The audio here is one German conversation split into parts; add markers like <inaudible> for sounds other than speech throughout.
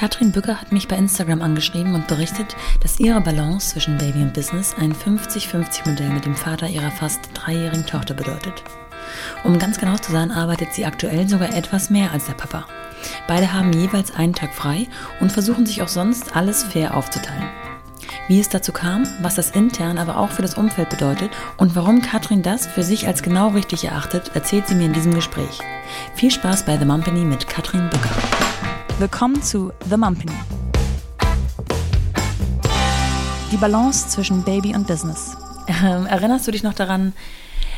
Katrin Bücker hat mich bei Instagram angeschrieben und berichtet, dass ihre Balance zwischen Baby und Business ein 50-50-Modell mit dem Vater ihrer fast dreijährigen Tochter bedeutet. Um ganz genau zu sein, arbeitet sie aktuell sogar etwas mehr als der Papa. Beide haben jeweils einen Tag frei und versuchen sich auch sonst alles fair aufzuteilen. Wie es dazu kam, was das intern, aber auch für das Umfeld bedeutet und warum Katrin das für sich als genau richtig erachtet, erzählt sie mir in diesem Gespräch. Viel Spaß bei The Mumpany mit Katrin Bücker. Willkommen zu The Mumpany. Die Balance zwischen Baby und Business. Ähm, erinnerst du dich noch daran,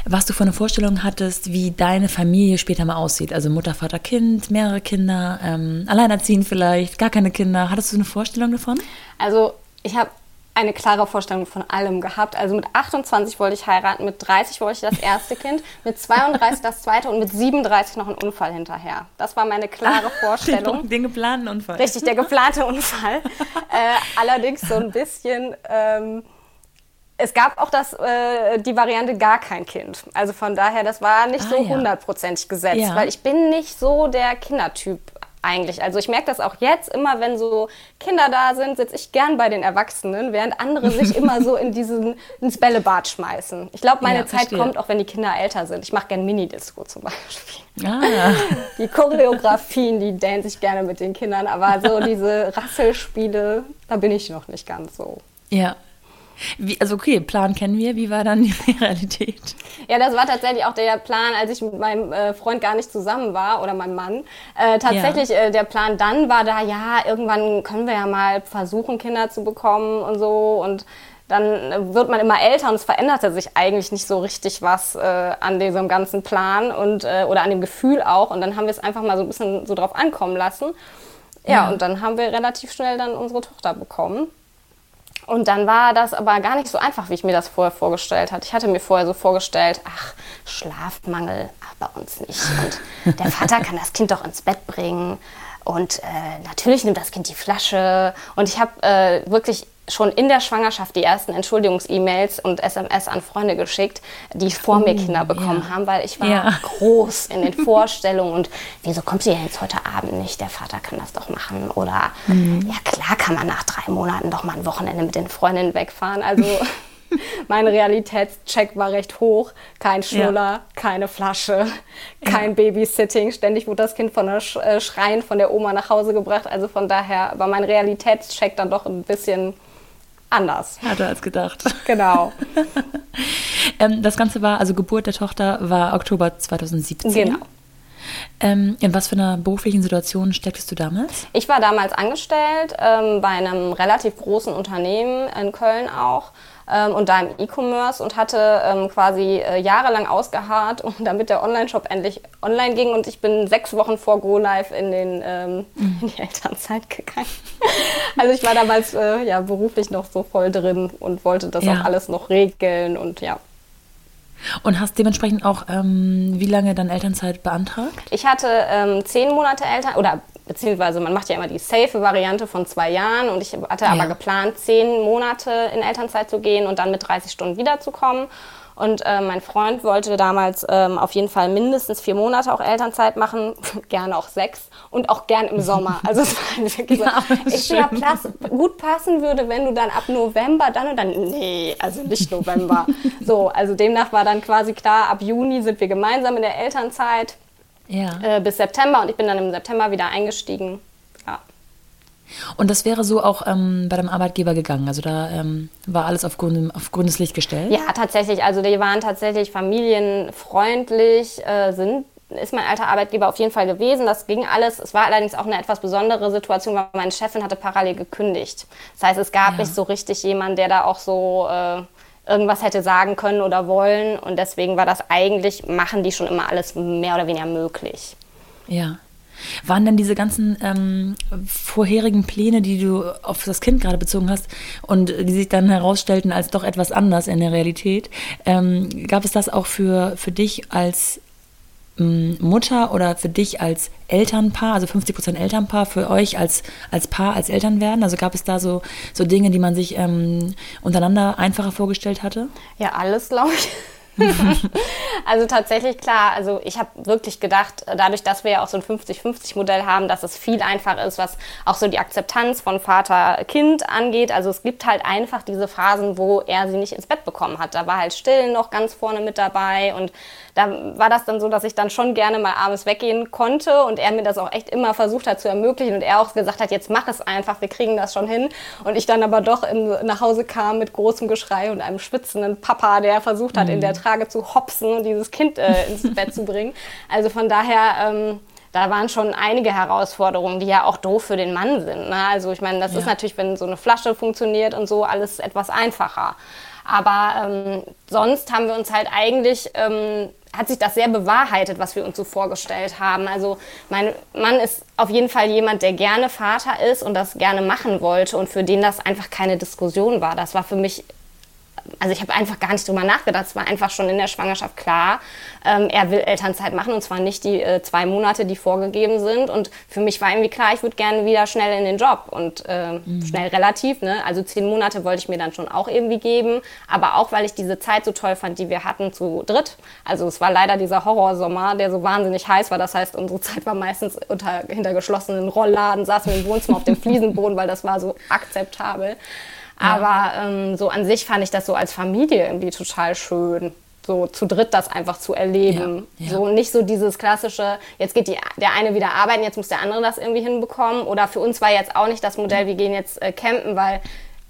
was du für eine Vorstellung hattest, wie deine Familie später mal aussieht? Also Mutter, Vater, Kind, mehrere Kinder, ähm, alleinerziehend vielleicht, gar keine Kinder. Hattest du eine Vorstellung davon? Also ich habe eine klare Vorstellung von allem gehabt. Also mit 28 wollte ich heiraten, mit 30 wollte ich das erste Kind, mit 32 das zweite und mit 37 noch einen Unfall hinterher. Das war meine klare <laughs> Vorstellung. Den, den geplanten Unfall. Richtig, der geplante Unfall. <laughs> äh, allerdings so ein bisschen. Ähm, es gab auch das, äh, die Variante gar kein Kind. Also von daher, das war nicht ah, so hundertprozentig ja. gesetzt, ja. weil ich bin nicht so der Kindertyp eigentlich. Also ich merke das auch jetzt, immer wenn so Kinder da sind, sitze ich gern bei den Erwachsenen, während andere sich <laughs> immer so in diesen, ins Bällebad schmeißen. Ich glaube, meine ja, Zeit kommt auch, wenn die Kinder älter sind. Ich mache gern Minidisco zum Beispiel. Ah. <laughs> Die Choreografien, die dänen sich gerne mit den Kindern, aber so diese Rasselspiele, da bin ich noch nicht ganz so. Ja, wie, also okay, Plan kennen wir. Wie war dann die <laughs> Realität? Ja, das war tatsächlich auch der Plan, als ich mit meinem äh, Freund gar nicht zusammen war oder meinem Mann. Äh, tatsächlich ja. äh, der Plan dann war da, ja, irgendwann können wir ja mal versuchen, Kinder zu bekommen und so und dann wird man immer älter und es veränderte sich eigentlich nicht so richtig was äh, an diesem ganzen Plan und äh, oder an dem Gefühl auch. Und dann haben wir es einfach mal so ein bisschen so drauf ankommen lassen. Ja, ja, und dann haben wir relativ schnell dann unsere Tochter bekommen. Und dann war das aber gar nicht so einfach, wie ich mir das vorher vorgestellt hatte. Ich hatte mir vorher so vorgestellt, ach, Schlafmangel, ach, bei uns nicht. Und der Vater kann das Kind doch ins Bett bringen. Und äh, natürlich nimmt das Kind die Flasche. Und ich habe äh, wirklich schon in der Schwangerschaft die ersten Entschuldigungs-E-Mails und SMS an Freunde geschickt, die vor mir oh, Kinder bekommen ja. haben, weil ich war ja. groß in den <laughs> Vorstellungen und wieso kommt sie jetzt heute Abend nicht? Der Vater kann das doch machen. Oder mhm. ja klar kann man nach drei Monaten doch mal ein Wochenende mit den Freundinnen wegfahren. Also <laughs> mein Realitätscheck war recht hoch. Kein Schnuller, ja. keine Flasche, kein ja. Babysitting. Ständig wurde das Kind von der äh, Schreien von der Oma nach Hause gebracht. Also von daher war mein Realitätscheck dann doch ein bisschen anders. Härter als gedacht. Genau. <laughs> ähm, das Ganze war, also Geburt der Tochter war Oktober 2017. Genau. Ähm, in was für einer beruflichen Situation stecktest du damals? Ich war damals angestellt ähm, bei einem relativ großen Unternehmen in Köln auch ähm, und da im E-Commerce und hatte ähm, quasi äh, jahrelang ausgeharrt, <laughs> damit der Online-Shop endlich online ging. Und ich bin sechs Wochen vor Go Live in, den, ähm, mhm. in die Elternzeit gegangen. <laughs> also ich war damals äh, ja, beruflich noch so voll drin und wollte das ja. auch alles noch regeln und ja. Und hast dementsprechend auch ähm, wie lange dann Elternzeit beantragt? Ich hatte ähm, zehn Monate Eltern oder beziehungsweise man macht ja immer die safe Variante von zwei Jahren und ich hatte ja. aber geplant, zehn Monate in Elternzeit zu gehen und dann mit 30 Stunden wiederzukommen. Und äh, mein Freund wollte damals ähm, auf jeden Fall mindestens vier Monate auch Elternzeit machen, <laughs> gerne auch sechs und auch gern im Sommer. Also es war halt wirklich <laughs> ja, so, ich ja pass, gut passen würde, wenn du dann ab November dann und dann, nee, also nicht November. <laughs> so, also demnach war dann quasi klar, ab Juni sind wir gemeinsam in der Elternzeit ja. äh, bis September und ich bin dann im September wieder eingestiegen. Ja. Und das wäre so auch ähm, bei dem Arbeitgeber gegangen. Also da ähm, war alles auf, grün, auf grünes Licht gestellt. Ja, tatsächlich. Also die waren tatsächlich familienfreundlich, äh, sind ist mein alter Arbeitgeber auf jeden Fall gewesen. Das ging alles. Es war allerdings auch eine etwas besondere Situation, weil meine Chefin hatte parallel gekündigt. Das heißt, es gab ja. nicht so richtig jemanden, der da auch so äh, irgendwas hätte sagen können oder wollen. Und deswegen war das eigentlich, machen die schon immer alles mehr oder weniger möglich. Ja. Waren denn diese ganzen ähm, vorherigen Pläne, die du auf das Kind gerade bezogen hast und die sich dann herausstellten als doch etwas anders in der Realität, ähm, gab es das auch für, für dich als Mutter oder für dich als Elternpaar, also 50 Prozent Elternpaar, für euch als, als Paar, als Eltern werden? Also gab es da so, so Dinge, die man sich ähm, untereinander einfacher vorgestellt hatte? Ja, alles, glaube ich. <laughs> also tatsächlich klar, also ich habe wirklich gedacht, dadurch, dass wir ja auch so ein 50-50-Modell haben, dass es viel einfacher ist, was auch so die Akzeptanz von Vater-Kind angeht. Also es gibt halt einfach diese Phasen, wo er sie nicht ins Bett bekommen hat. Da war halt Stillen noch ganz vorne mit dabei und da war das dann so, dass ich dann schon gerne mal abends weggehen konnte und er mir das auch echt immer versucht hat zu ermöglichen und er auch gesagt hat, jetzt mach es einfach, wir kriegen das schon hin. Und ich dann aber doch in, nach Hause kam mit großem Geschrei und einem schwitzenden Papa, der versucht hat, mhm. in der Trage zu hopsen und dieses Kind äh, ins <laughs> Bett zu bringen. Also von daher, ähm, da waren schon einige Herausforderungen, die ja auch doof für den Mann sind. Ne? Also ich meine, das ja. ist natürlich, wenn so eine Flasche funktioniert und so, alles etwas einfacher. Aber ähm, sonst haben wir uns halt eigentlich ähm, hat sich das sehr bewahrheitet, was wir uns so vorgestellt haben. Also mein Mann ist auf jeden Fall jemand, der gerne Vater ist und das gerne machen wollte und für den das einfach keine Diskussion war. Das war für mich also ich habe einfach gar nicht drüber nachgedacht. Es war einfach schon in der Schwangerschaft klar, ähm, er will Elternzeit machen und zwar nicht die äh, zwei Monate, die vorgegeben sind. Und für mich war irgendwie klar, ich würde gerne wieder schnell in den Job und äh, mhm. schnell relativ. Ne? Also zehn Monate wollte ich mir dann schon auch irgendwie geben, aber auch weil ich diese Zeit so toll fand, die wir hatten zu dritt. Also es war leider dieser Horrorsommer, der so wahnsinnig heiß war. Das heißt, unsere Zeit war meistens unter, hinter geschlossenen Rollladen, saßen wir im Wohnzimmer auf dem <laughs> Fliesenboden, weil das war so akzeptabel. Aber ähm, so an sich fand ich das so als Familie irgendwie total schön so zu dritt das einfach zu erleben. Ja, ja. So nicht so dieses klassische, jetzt geht die, der eine wieder arbeiten, jetzt muss der andere das irgendwie hinbekommen. Oder für uns war jetzt auch nicht das Modell, wir gehen jetzt äh, campen, weil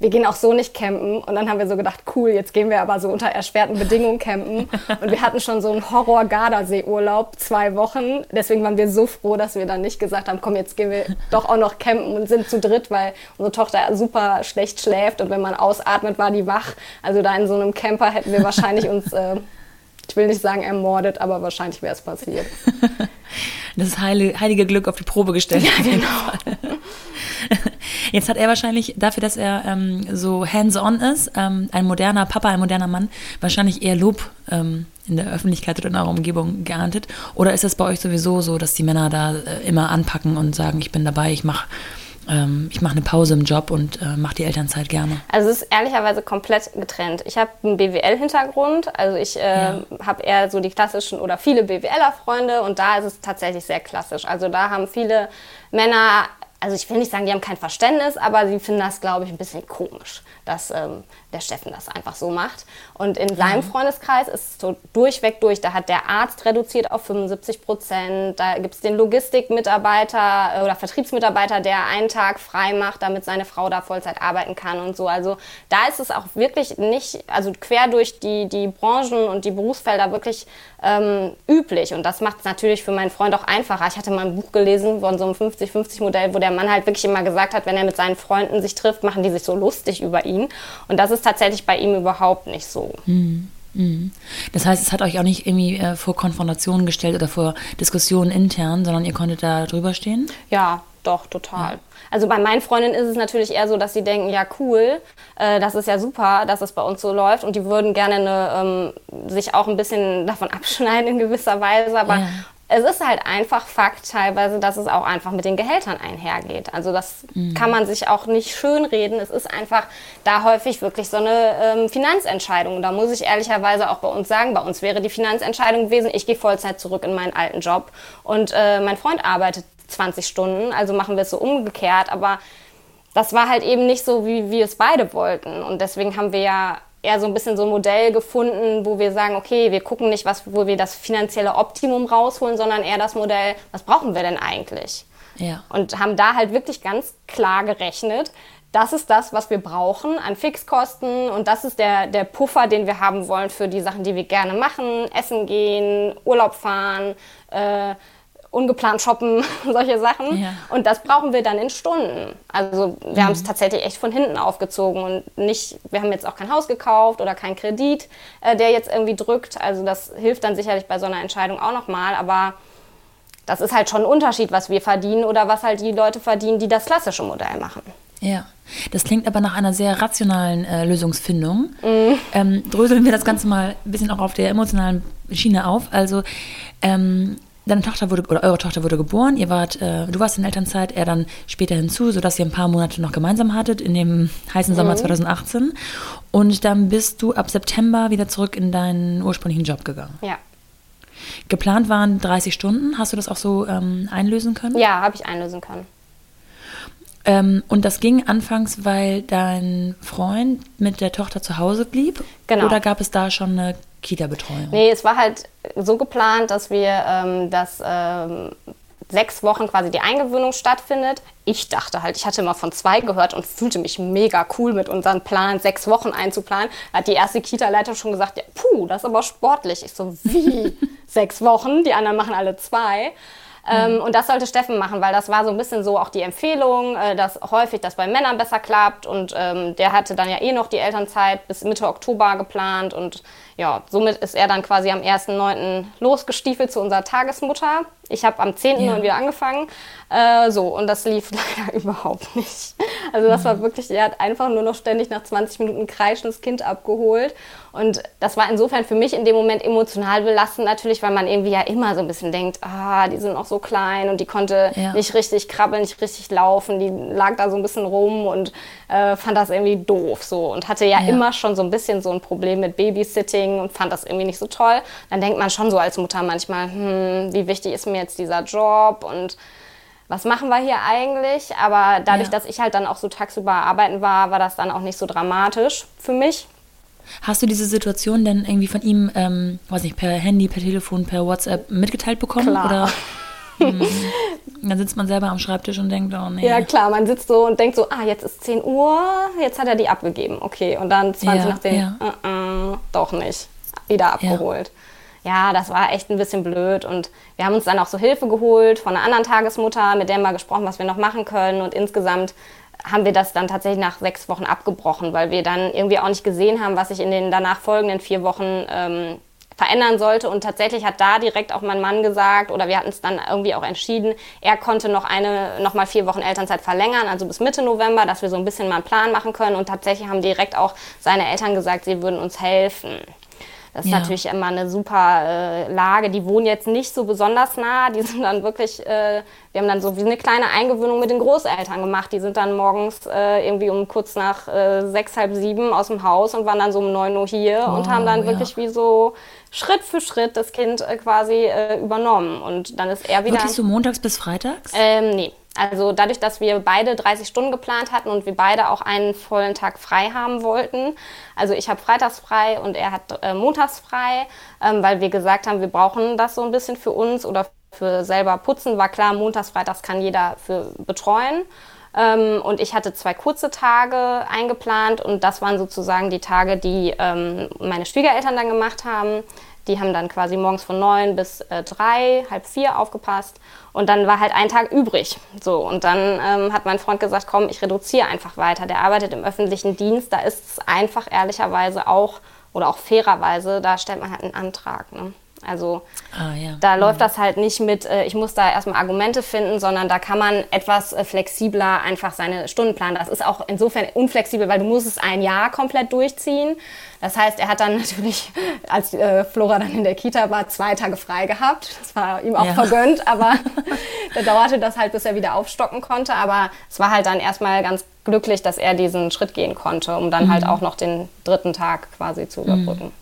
wir gehen auch so nicht campen. Und dann haben wir so gedacht, cool, jetzt gehen wir aber so unter erschwerten Bedingungen campen. Und wir hatten schon so einen Horror-Gardasee-Urlaub, zwei Wochen. Deswegen waren wir so froh, dass wir dann nicht gesagt haben, komm, jetzt gehen wir doch auch noch campen und sind zu dritt, weil unsere Tochter super schlecht schläft. Und wenn man ausatmet, war die wach. Also da in so einem Camper hätten wir wahrscheinlich uns... Äh, ich will nicht sagen ermordet, aber wahrscheinlich wäre es passiert. <laughs> Das heilige Glück auf die Probe gestellt. Ja, <laughs> genau. <laughs> Jetzt hat er wahrscheinlich dafür, dass er ähm, so hands-on ist, ähm, ein moderner Papa, ein moderner Mann, wahrscheinlich eher Lob ähm, in der Öffentlichkeit oder in eurer Umgebung geerntet. Oder ist es bei euch sowieso so, dass die Männer da äh, immer anpacken und sagen, ich bin dabei, ich mache ähm, ich mache eine Pause im Job und äh, mache die Elternzeit gerne. Also es ist ehrlicherweise komplett getrennt. Ich habe einen BWL-Hintergrund, also ich äh, ja. habe eher so die klassischen oder viele BWLer-Freunde und da ist es tatsächlich sehr klassisch. Also da haben viele Männer also ich will nicht sagen, die haben kein Verständnis, aber sie finden das, glaube ich, ein bisschen komisch, dass ähm, der Steffen das einfach so macht. Und in seinem mhm. Freundeskreis ist es so durchweg durch. Da hat der Arzt reduziert auf 75 Prozent. Da gibt es den Logistikmitarbeiter äh, oder Vertriebsmitarbeiter, der einen Tag frei macht, damit seine Frau da Vollzeit arbeiten kann und so. Also da ist es auch wirklich nicht, also quer durch die, die Branchen und die Berufsfelder wirklich ähm, üblich. Und das macht es natürlich für meinen Freund auch einfacher. Ich hatte mal ein Buch gelesen von so einem 50-50-Modell, wo der Mann halt wirklich immer gesagt hat, wenn er mit seinen Freunden sich trifft, machen die sich so lustig über ihn. Und das ist ist tatsächlich bei ihm überhaupt nicht so. Mhm. Das heißt, es hat euch auch nicht irgendwie äh, vor Konfrontationen gestellt oder vor Diskussionen intern, sondern ihr konntet da drüber stehen? Ja, doch, total. Ja. Also bei meinen Freundinnen ist es natürlich eher so, dass sie denken, ja cool, äh, das ist ja super, dass es bei uns so läuft und die würden gerne eine, ähm, sich auch ein bisschen davon <laughs> abschneiden in gewisser Weise, aber ja es ist halt einfach Fakt teilweise, dass es auch einfach mit den Gehältern einhergeht. Also das mhm. kann man sich auch nicht schönreden. Es ist einfach da häufig wirklich so eine ähm, Finanzentscheidung. Da muss ich ehrlicherweise auch bei uns sagen, bei uns wäre die Finanzentscheidung gewesen, ich gehe Vollzeit zurück in meinen alten Job und äh, mein Freund arbeitet 20 Stunden, also machen wir es so umgekehrt. Aber das war halt eben nicht so, wie wir es beide wollten. Und deswegen haben wir ja eher so ein bisschen so ein Modell gefunden, wo wir sagen, okay, wir gucken nicht, was, wo wir das finanzielle Optimum rausholen, sondern eher das Modell, was brauchen wir denn eigentlich? Ja. Und haben da halt wirklich ganz klar gerechnet, das ist das, was wir brauchen an Fixkosten und das ist der, der Puffer, den wir haben wollen für die Sachen, die wir gerne machen, essen gehen, Urlaub fahren, äh, ungeplant shoppen, <laughs> solche Sachen. Ja. Und das brauchen wir dann in Stunden. Also wir mhm. haben es tatsächlich echt von hinten aufgezogen und nicht, wir haben jetzt auch kein Haus gekauft oder keinen Kredit, äh, der jetzt irgendwie drückt. Also das hilft dann sicherlich bei so einer Entscheidung auch nochmal, aber das ist halt schon ein Unterschied, was wir verdienen oder was halt die Leute verdienen, die das klassische Modell machen. Ja, das klingt aber nach einer sehr rationalen äh, Lösungsfindung. Mm. Ähm, dröseln wir das Ganze mal ein bisschen auch auf der emotionalen Schiene auf. Also ähm, deine Tochter wurde, oder eure Tochter wurde geboren, ihr wart, äh, du warst in Elternzeit, er dann später hinzu, sodass ihr ein paar Monate noch gemeinsam hattet in dem heißen Sommer mhm. 2018. Und dann bist du ab September wieder zurück in deinen ursprünglichen Job gegangen. Ja. Geplant waren 30 Stunden. Hast du das auch so ähm, einlösen können? Ja, habe ich einlösen können. Ähm, und das ging anfangs, weil dein Freund mit der Tochter zu Hause blieb? Genau. Oder gab es da schon eine Kita-Betreuung? Nee, es war halt so geplant, dass wir ähm, das ähm, sechs Wochen quasi die Eingewöhnung stattfindet. Ich dachte halt, ich hatte immer von zwei gehört und fühlte mich mega cool mit unserem Plan, sechs Wochen einzuplanen. Da hat die erste Kita-Leiter schon gesagt, ja, puh, das ist aber sportlich. Ich so, wie? <laughs> sechs Wochen? Die anderen machen alle zwei. Ähm, und das sollte Steffen machen, weil das war so ein bisschen so auch die Empfehlung, äh, dass häufig das bei Männern besser klappt. Und ähm, der hatte dann ja eh noch die Elternzeit bis Mitte Oktober geplant. Und ja, somit ist er dann quasi am 1.9. losgestiefelt zu unserer Tagesmutter. Ich habe am 10.9. Ja. wieder angefangen. Äh, so, und das lief <laughs> leider überhaupt nicht. Also das war wirklich, er hat einfach nur noch ständig nach 20 Minuten kreischendes Kind abgeholt. Und das war insofern für mich in dem Moment emotional belastend natürlich, weil man irgendwie ja immer so ein bisschen denkt, ah, die sind noch so klein und die konnte ja. nicht richtig krabbeln, nicht richtig laufen, die lag da so ein bisschen rum und äh, fand das irgendwie doof so und hatte ja, ja, immer schon so ein bisschen so ein Problem mit Babysitting und fand das irgendwie nicht so toll. Dann denkt man schon so als Mutter manchmal, hm, wie wichtig ist mir jetzt dieser Job und was machen wir hier eigentlich? Aber dadurch, ja. dass ich halt dann auch so tagsüber arbeiten war, war das dann auch nicht so dramatisch für mich. Hast du diese Situation denn irgendwie von ihm, ähm, weiß nicht, per Handy, per Telefon, per WhatsApp mitgeteilt bekommen? Klar. Oder? <laughs> Hm. Dann sitzt man selber am Schreibtisch und denkt, oh nee. Ja, klar, man sitzt so und denkt so, ah, jetzt ist 10 Uhr, jetzt hat er die abgegeben, okay. Und dann 20 ja, nach 10, ja. uh -uh, doch nicht, wieder abgeholt. Ja. ja. das war echt ein bisschen blöd und wir haben uns dann auch so Hilfe geholt von einer anderen Tagesmutter, mit der mal gesprochen, was wir noch machen können und insgesamt haben wir das dann tatsächlich nach sechs Wochen abgebrochen, weil wir dann irgendwie auch nicht gesehen haben, was sich in den danach folgenden vier Wochen ähm, verändern sollte. Und tatsächlich hat da direkt auch mein Mann gesagt, oder wir hatten es dann irgendwie auch entschieden, er konnte noch eine, noch mal vier Wochen Elternzeit verlängern, also bis Mitte November, dass wir so ein bisschen mal einen Plan machen können. Und tatsächlich haben direkt auch seine Eltern gesagt, sie würden uns helfen. Das ist ja. natürlich immer eine super äh, Lage. Die wohnen jetzt nicht so besonders nah. Die sind dann wirklich, äh, wir haben dann so wie eine kleine Eingewöhnung mit den Großeltern gemacht. Die sind dann morgens äh, irgendwie um kurz nach äh, sechs, halb sieben aus dem Haus und waren dann so um neun Uhr hier oh, und haben dann wirklich ja. wie so Schritt für Schritt das Kind äh, quasi äh, übernommen. Und dann ist er wieder. Wirklich so montags bis freitags? Ähm, nee. Also dadurch, dass wir beide 30 Stunden geplant hatten und wir beide auch einen vollen Tag frei haben wollten. Also ich habe freitags frei und er hat äh, montags frei, ähm, weil wir gesagt haben, wir brauchen das so ein bisschen für uns oder für selber putzen. War klar, montags, freitags kann jeder für betreuen. Ähm, und ich hatte zwei kurze Tage eingeplant und das waren sozusagen die Tage, die ähm, meine Schwiegereltern dann gemacht haben. Die haben dann quasi morgens von neun bis äh, drei, halb vier aufgepasst. Und dann war halt ein Tag übrig. So, und dann ähm, hat mein Freund gesagt, komm, ich reduziere einfach weiter. Der arbeitet im öffentlichen Dienst, da ist es einfach ehrlicherweise auch oder auch fairerweise, da stellt man halt einen Antrag. Ne? Also ah, ja. da läuft mhm. das halt nicht mit, äh, ich muss da erstmal Argumente finden, sondern da kann man etwas äh, flexibler einfach seine Stunden planen. Das ist auch insofern unflexibel, weil du musst es ein Jahr komplett durchziehen. Das heißt, er hat dann <laughs> natürlich, als äh, Flora dann in der Kita war, zwei Tage frei gehabt. Das war ihm auch ja. vergönnt, <laughs> aber <laughs> da dauerte das halt, bis er wieder aufstocken konnte. Aber es war halt dann erstmal ganz glücklich, dass er diesen Schritt gehen konnte, um dann halt mhm. halt auch noch den dritten Tag quasi zu überbrücken. Mhm.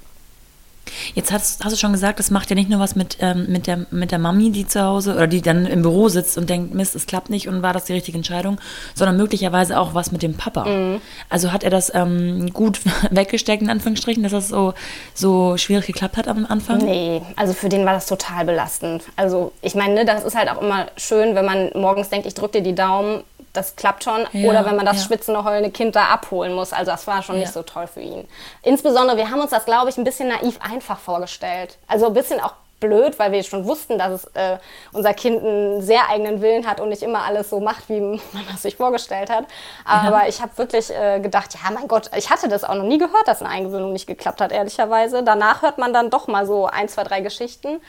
Jetzt hast, hast, du schon gesagt, das macht ja nicht nur was mit, ähm, mit, der, mit der Mami, die zu Hause oder die dann im Büro sitzt und denkt, Mist, es klappt nicht und war das die richtige Entscheidung, sondern möglicherweise auch was mit dem Papa. Mhm. Also hat er das ähm, gut <laughs> weggesteckt, in Anführungsstrichen, dass das so, so schwierig geklappt hat am Anfang? Nee, also für den war das total belastend. Also ich meine, ne, das ist halt auch immer schön, wenn man morgens denkt, ich drücke dir die Daumen, das klappt schon. Ja, Oder wenn man das ja. schwitzende, heulende Kind da abholen muss. Also das war schon ja. nicht so toll für ihn. Insbesondere, wir haben uns das, glaube ich, ein bisschen naiv einfach vorgestellt. Also ein bisschen auch blöd, weil wir schon wussten, dass es, äh, unser Kind einen sehr eigenen Willen hat und nicht immer alles so macht, wie <laughs> man das sich vorgestellt hat. Aber ich habe wirklich äh, gedacht, ja, mein Gott, ich hatte das auch noch nie gehört, dass eine Eingewöhnung nicht geklappt hat, ehrlicherweise. Danach hört man dann doch mal so ein, zwei, drei Geschichten.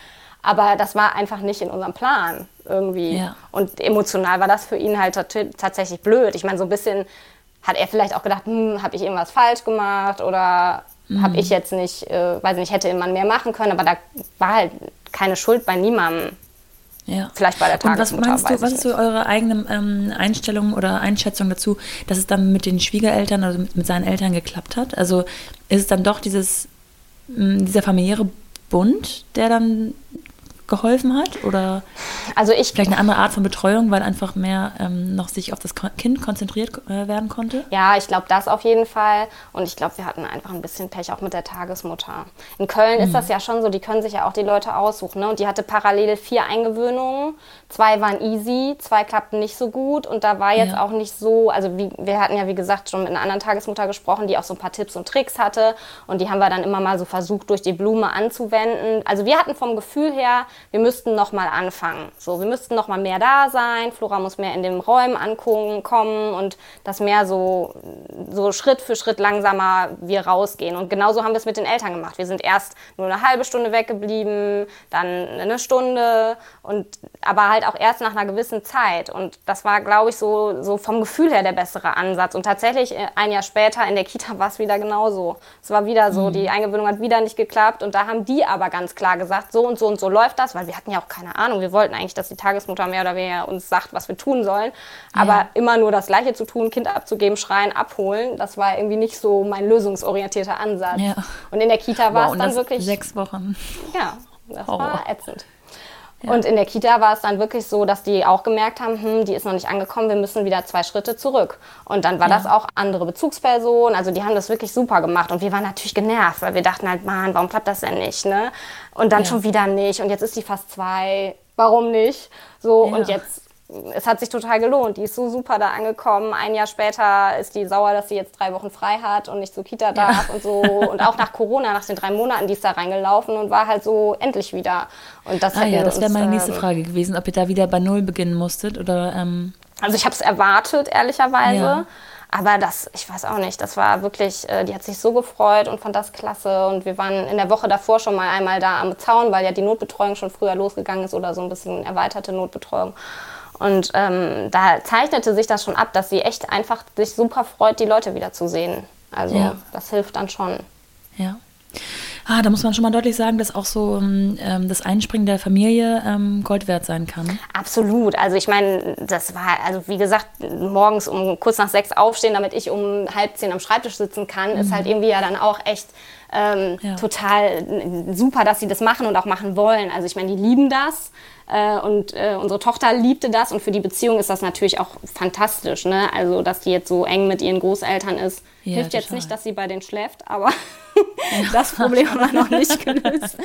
Aber das war einfach nicht in unserem Plan irgendwie. Ja. Und emotional war das für ihn halt tatsächlich blöd. Ich meine, so ein bisschen hat er vielleicht auch gedacht, hm, habe ich irgendwas falsch gemacht oder mhm. habe ich jetzt nicht, äh, weiß nicht, hätte man mehr machen können. Aber da war halt keine Schuld bei niemandem. Ja. Vielleicht bei der Tagesmutter. Und was meinst du, was ist so eure eigene ähm, Einstellung oder Einschätzung dazu, dass es dann mit den Schwiegereltern, also mit, mit seinen Eltern geklappt hat? Also ist es dann doch dieses, mh, dieser familiäre Bund, der dann geholfen hat? Oder also ich, vielleicht eine andere Art von Betreuung, weil einfach mehr ähm, noch sich auf das Kind konzentriert äh, werden konnte? Ja, ich glaube das auf jeden Fall. Und ich glaube, wir hatten einfach ein bisschen Pech auch mit der Tagesmutter. In Köln mhm. ist das ja schon so, die können sich ja auch die Leute aussuchen. Ne? Und die hatte parallel vier Eingewöhnungen. Zwei waren easy, zwei klappten nicht so gut. Und da war jetzt ja. auch nicht so, also wie, wir hatten ja wie gesagt schon mit einer anderen Tagesmutter gesprochen, die auch so ein paar Tipps und Tricks hatte. Und die haben wir dann immer mal so versucht, durch die Blume anzuwenden. Also wir hatten vom Gefühl her, wir müssten noch mal anfangen. So, wir müssten noch mal mehr da sein. Flora muss mehr in den Räumen angucken, kommen und das mehr so, so Schritt für Schritt langsamer wir rausgehen. Und genauso haben wir es mit den Eltern gemacht. Wir sind erst nur eine halbe Stunde weggeblieben, dann eine Stunde und aber halt auch erst nach einer gewissen Zeit. Und das war, glaube ich, so, so vom Gefühl her der bessere Ansatz. Und tatsächlich äh, ein Jahr später in der Kita war es wieder genauso. Es war wieder so, mhm. die Eingewöhnung hat wieder nicht geklappt und da haben die aber ganz klar gesagt, so und so und so läuft das, weil wir hatten ja auch keine Ahnung. Wir wollten eigentlich, dass die Tagesmutter mehr oder weniger uns sagt, was wir tun sollen. Aber ja. immer nur das Gleiche zu tun, Kind abzugeben, schreien, abholen, das war irgendwie nicht so mein lösungsorientierter Ansatz. Ja. Und in der Kita war wow, es dann wirklich. Sechs Wochen. Ja, das Horror. war ätzend. Ja. Und in der Kita war es dann wirklich so, dass die auch gemerkt haben, hm, die ist noch nicht angekommen, wir müssen wieder zwei Schritte zurück. Und dann war ja. das auch andere Bezugspersonen, also die haben das wirklich super gemacht. Und wir waren natürlich genervt, weil wir dachten halt, Mann, warum klappt das denn nicht? Ne? Und dann ja. schon wieder nicht. Und jetzt ist die fast zwei, warum nicht? So, und jetzt es hat sich total gelohnt. Die ist so super da angekommen. Ein Jahr später ist die sauer, dass sie jetzt drei Wochen frei hat und nicht zur Kita darf ja. und so. Und auch nach Corona, nach den drei Monaten, die ist da reingelaufen und war halt so endlich wieder. Und das ah ja, das wäre meine nächste ähm, Frage gewesen, ob ihr da wieder bei Null beginnen musstet oder. Ähm also ich habe es erwartet, ehrlicherweise. Ja. Aber das, ich weiß auch nicht, das war wirklich, äh, die hat sich so gefreut und fand das klasse. Und wir waren in der Woche davor schon mal einmal da am Zaun, weil ja die Notbetreuung schon früher losgegangen ist oder so ein bisschen erweiterte Notbetreuung. Und ähm, da zeichnete sich das schon ab, dass sie echt einfach sich super freut, die Leute wiederzusehen. Also ja. das hilft dann schon. Ja. Ah, da muss man schon mal deutlich sagen, dass auch so ähm, das Einspringen der Familie ähm, Gold wert sein kann. Absolut. Also ich meine, das war, also wie gesagt, morgens um kurz nach sechs aufstehen, damit ich um halb zehn am Schreibtisch sitzen kann, mhm. ist halt irgendwie ja dann auch echt ähm, ja. total super, dass sie das machen und auch machen wollen. Also ich meine, die lieben das. Äh, und äh, unsere Tochter liebte das und für die Beziehung ist das natürlich auch fantastisch. Ne? Also, dass die jetzt so eng mit ihren Großeltern ist, ja, hilft total. jetzt nicht, dass sie bei denen schläft, aber <laughs> das Problem haben wir noch nicht gelöst.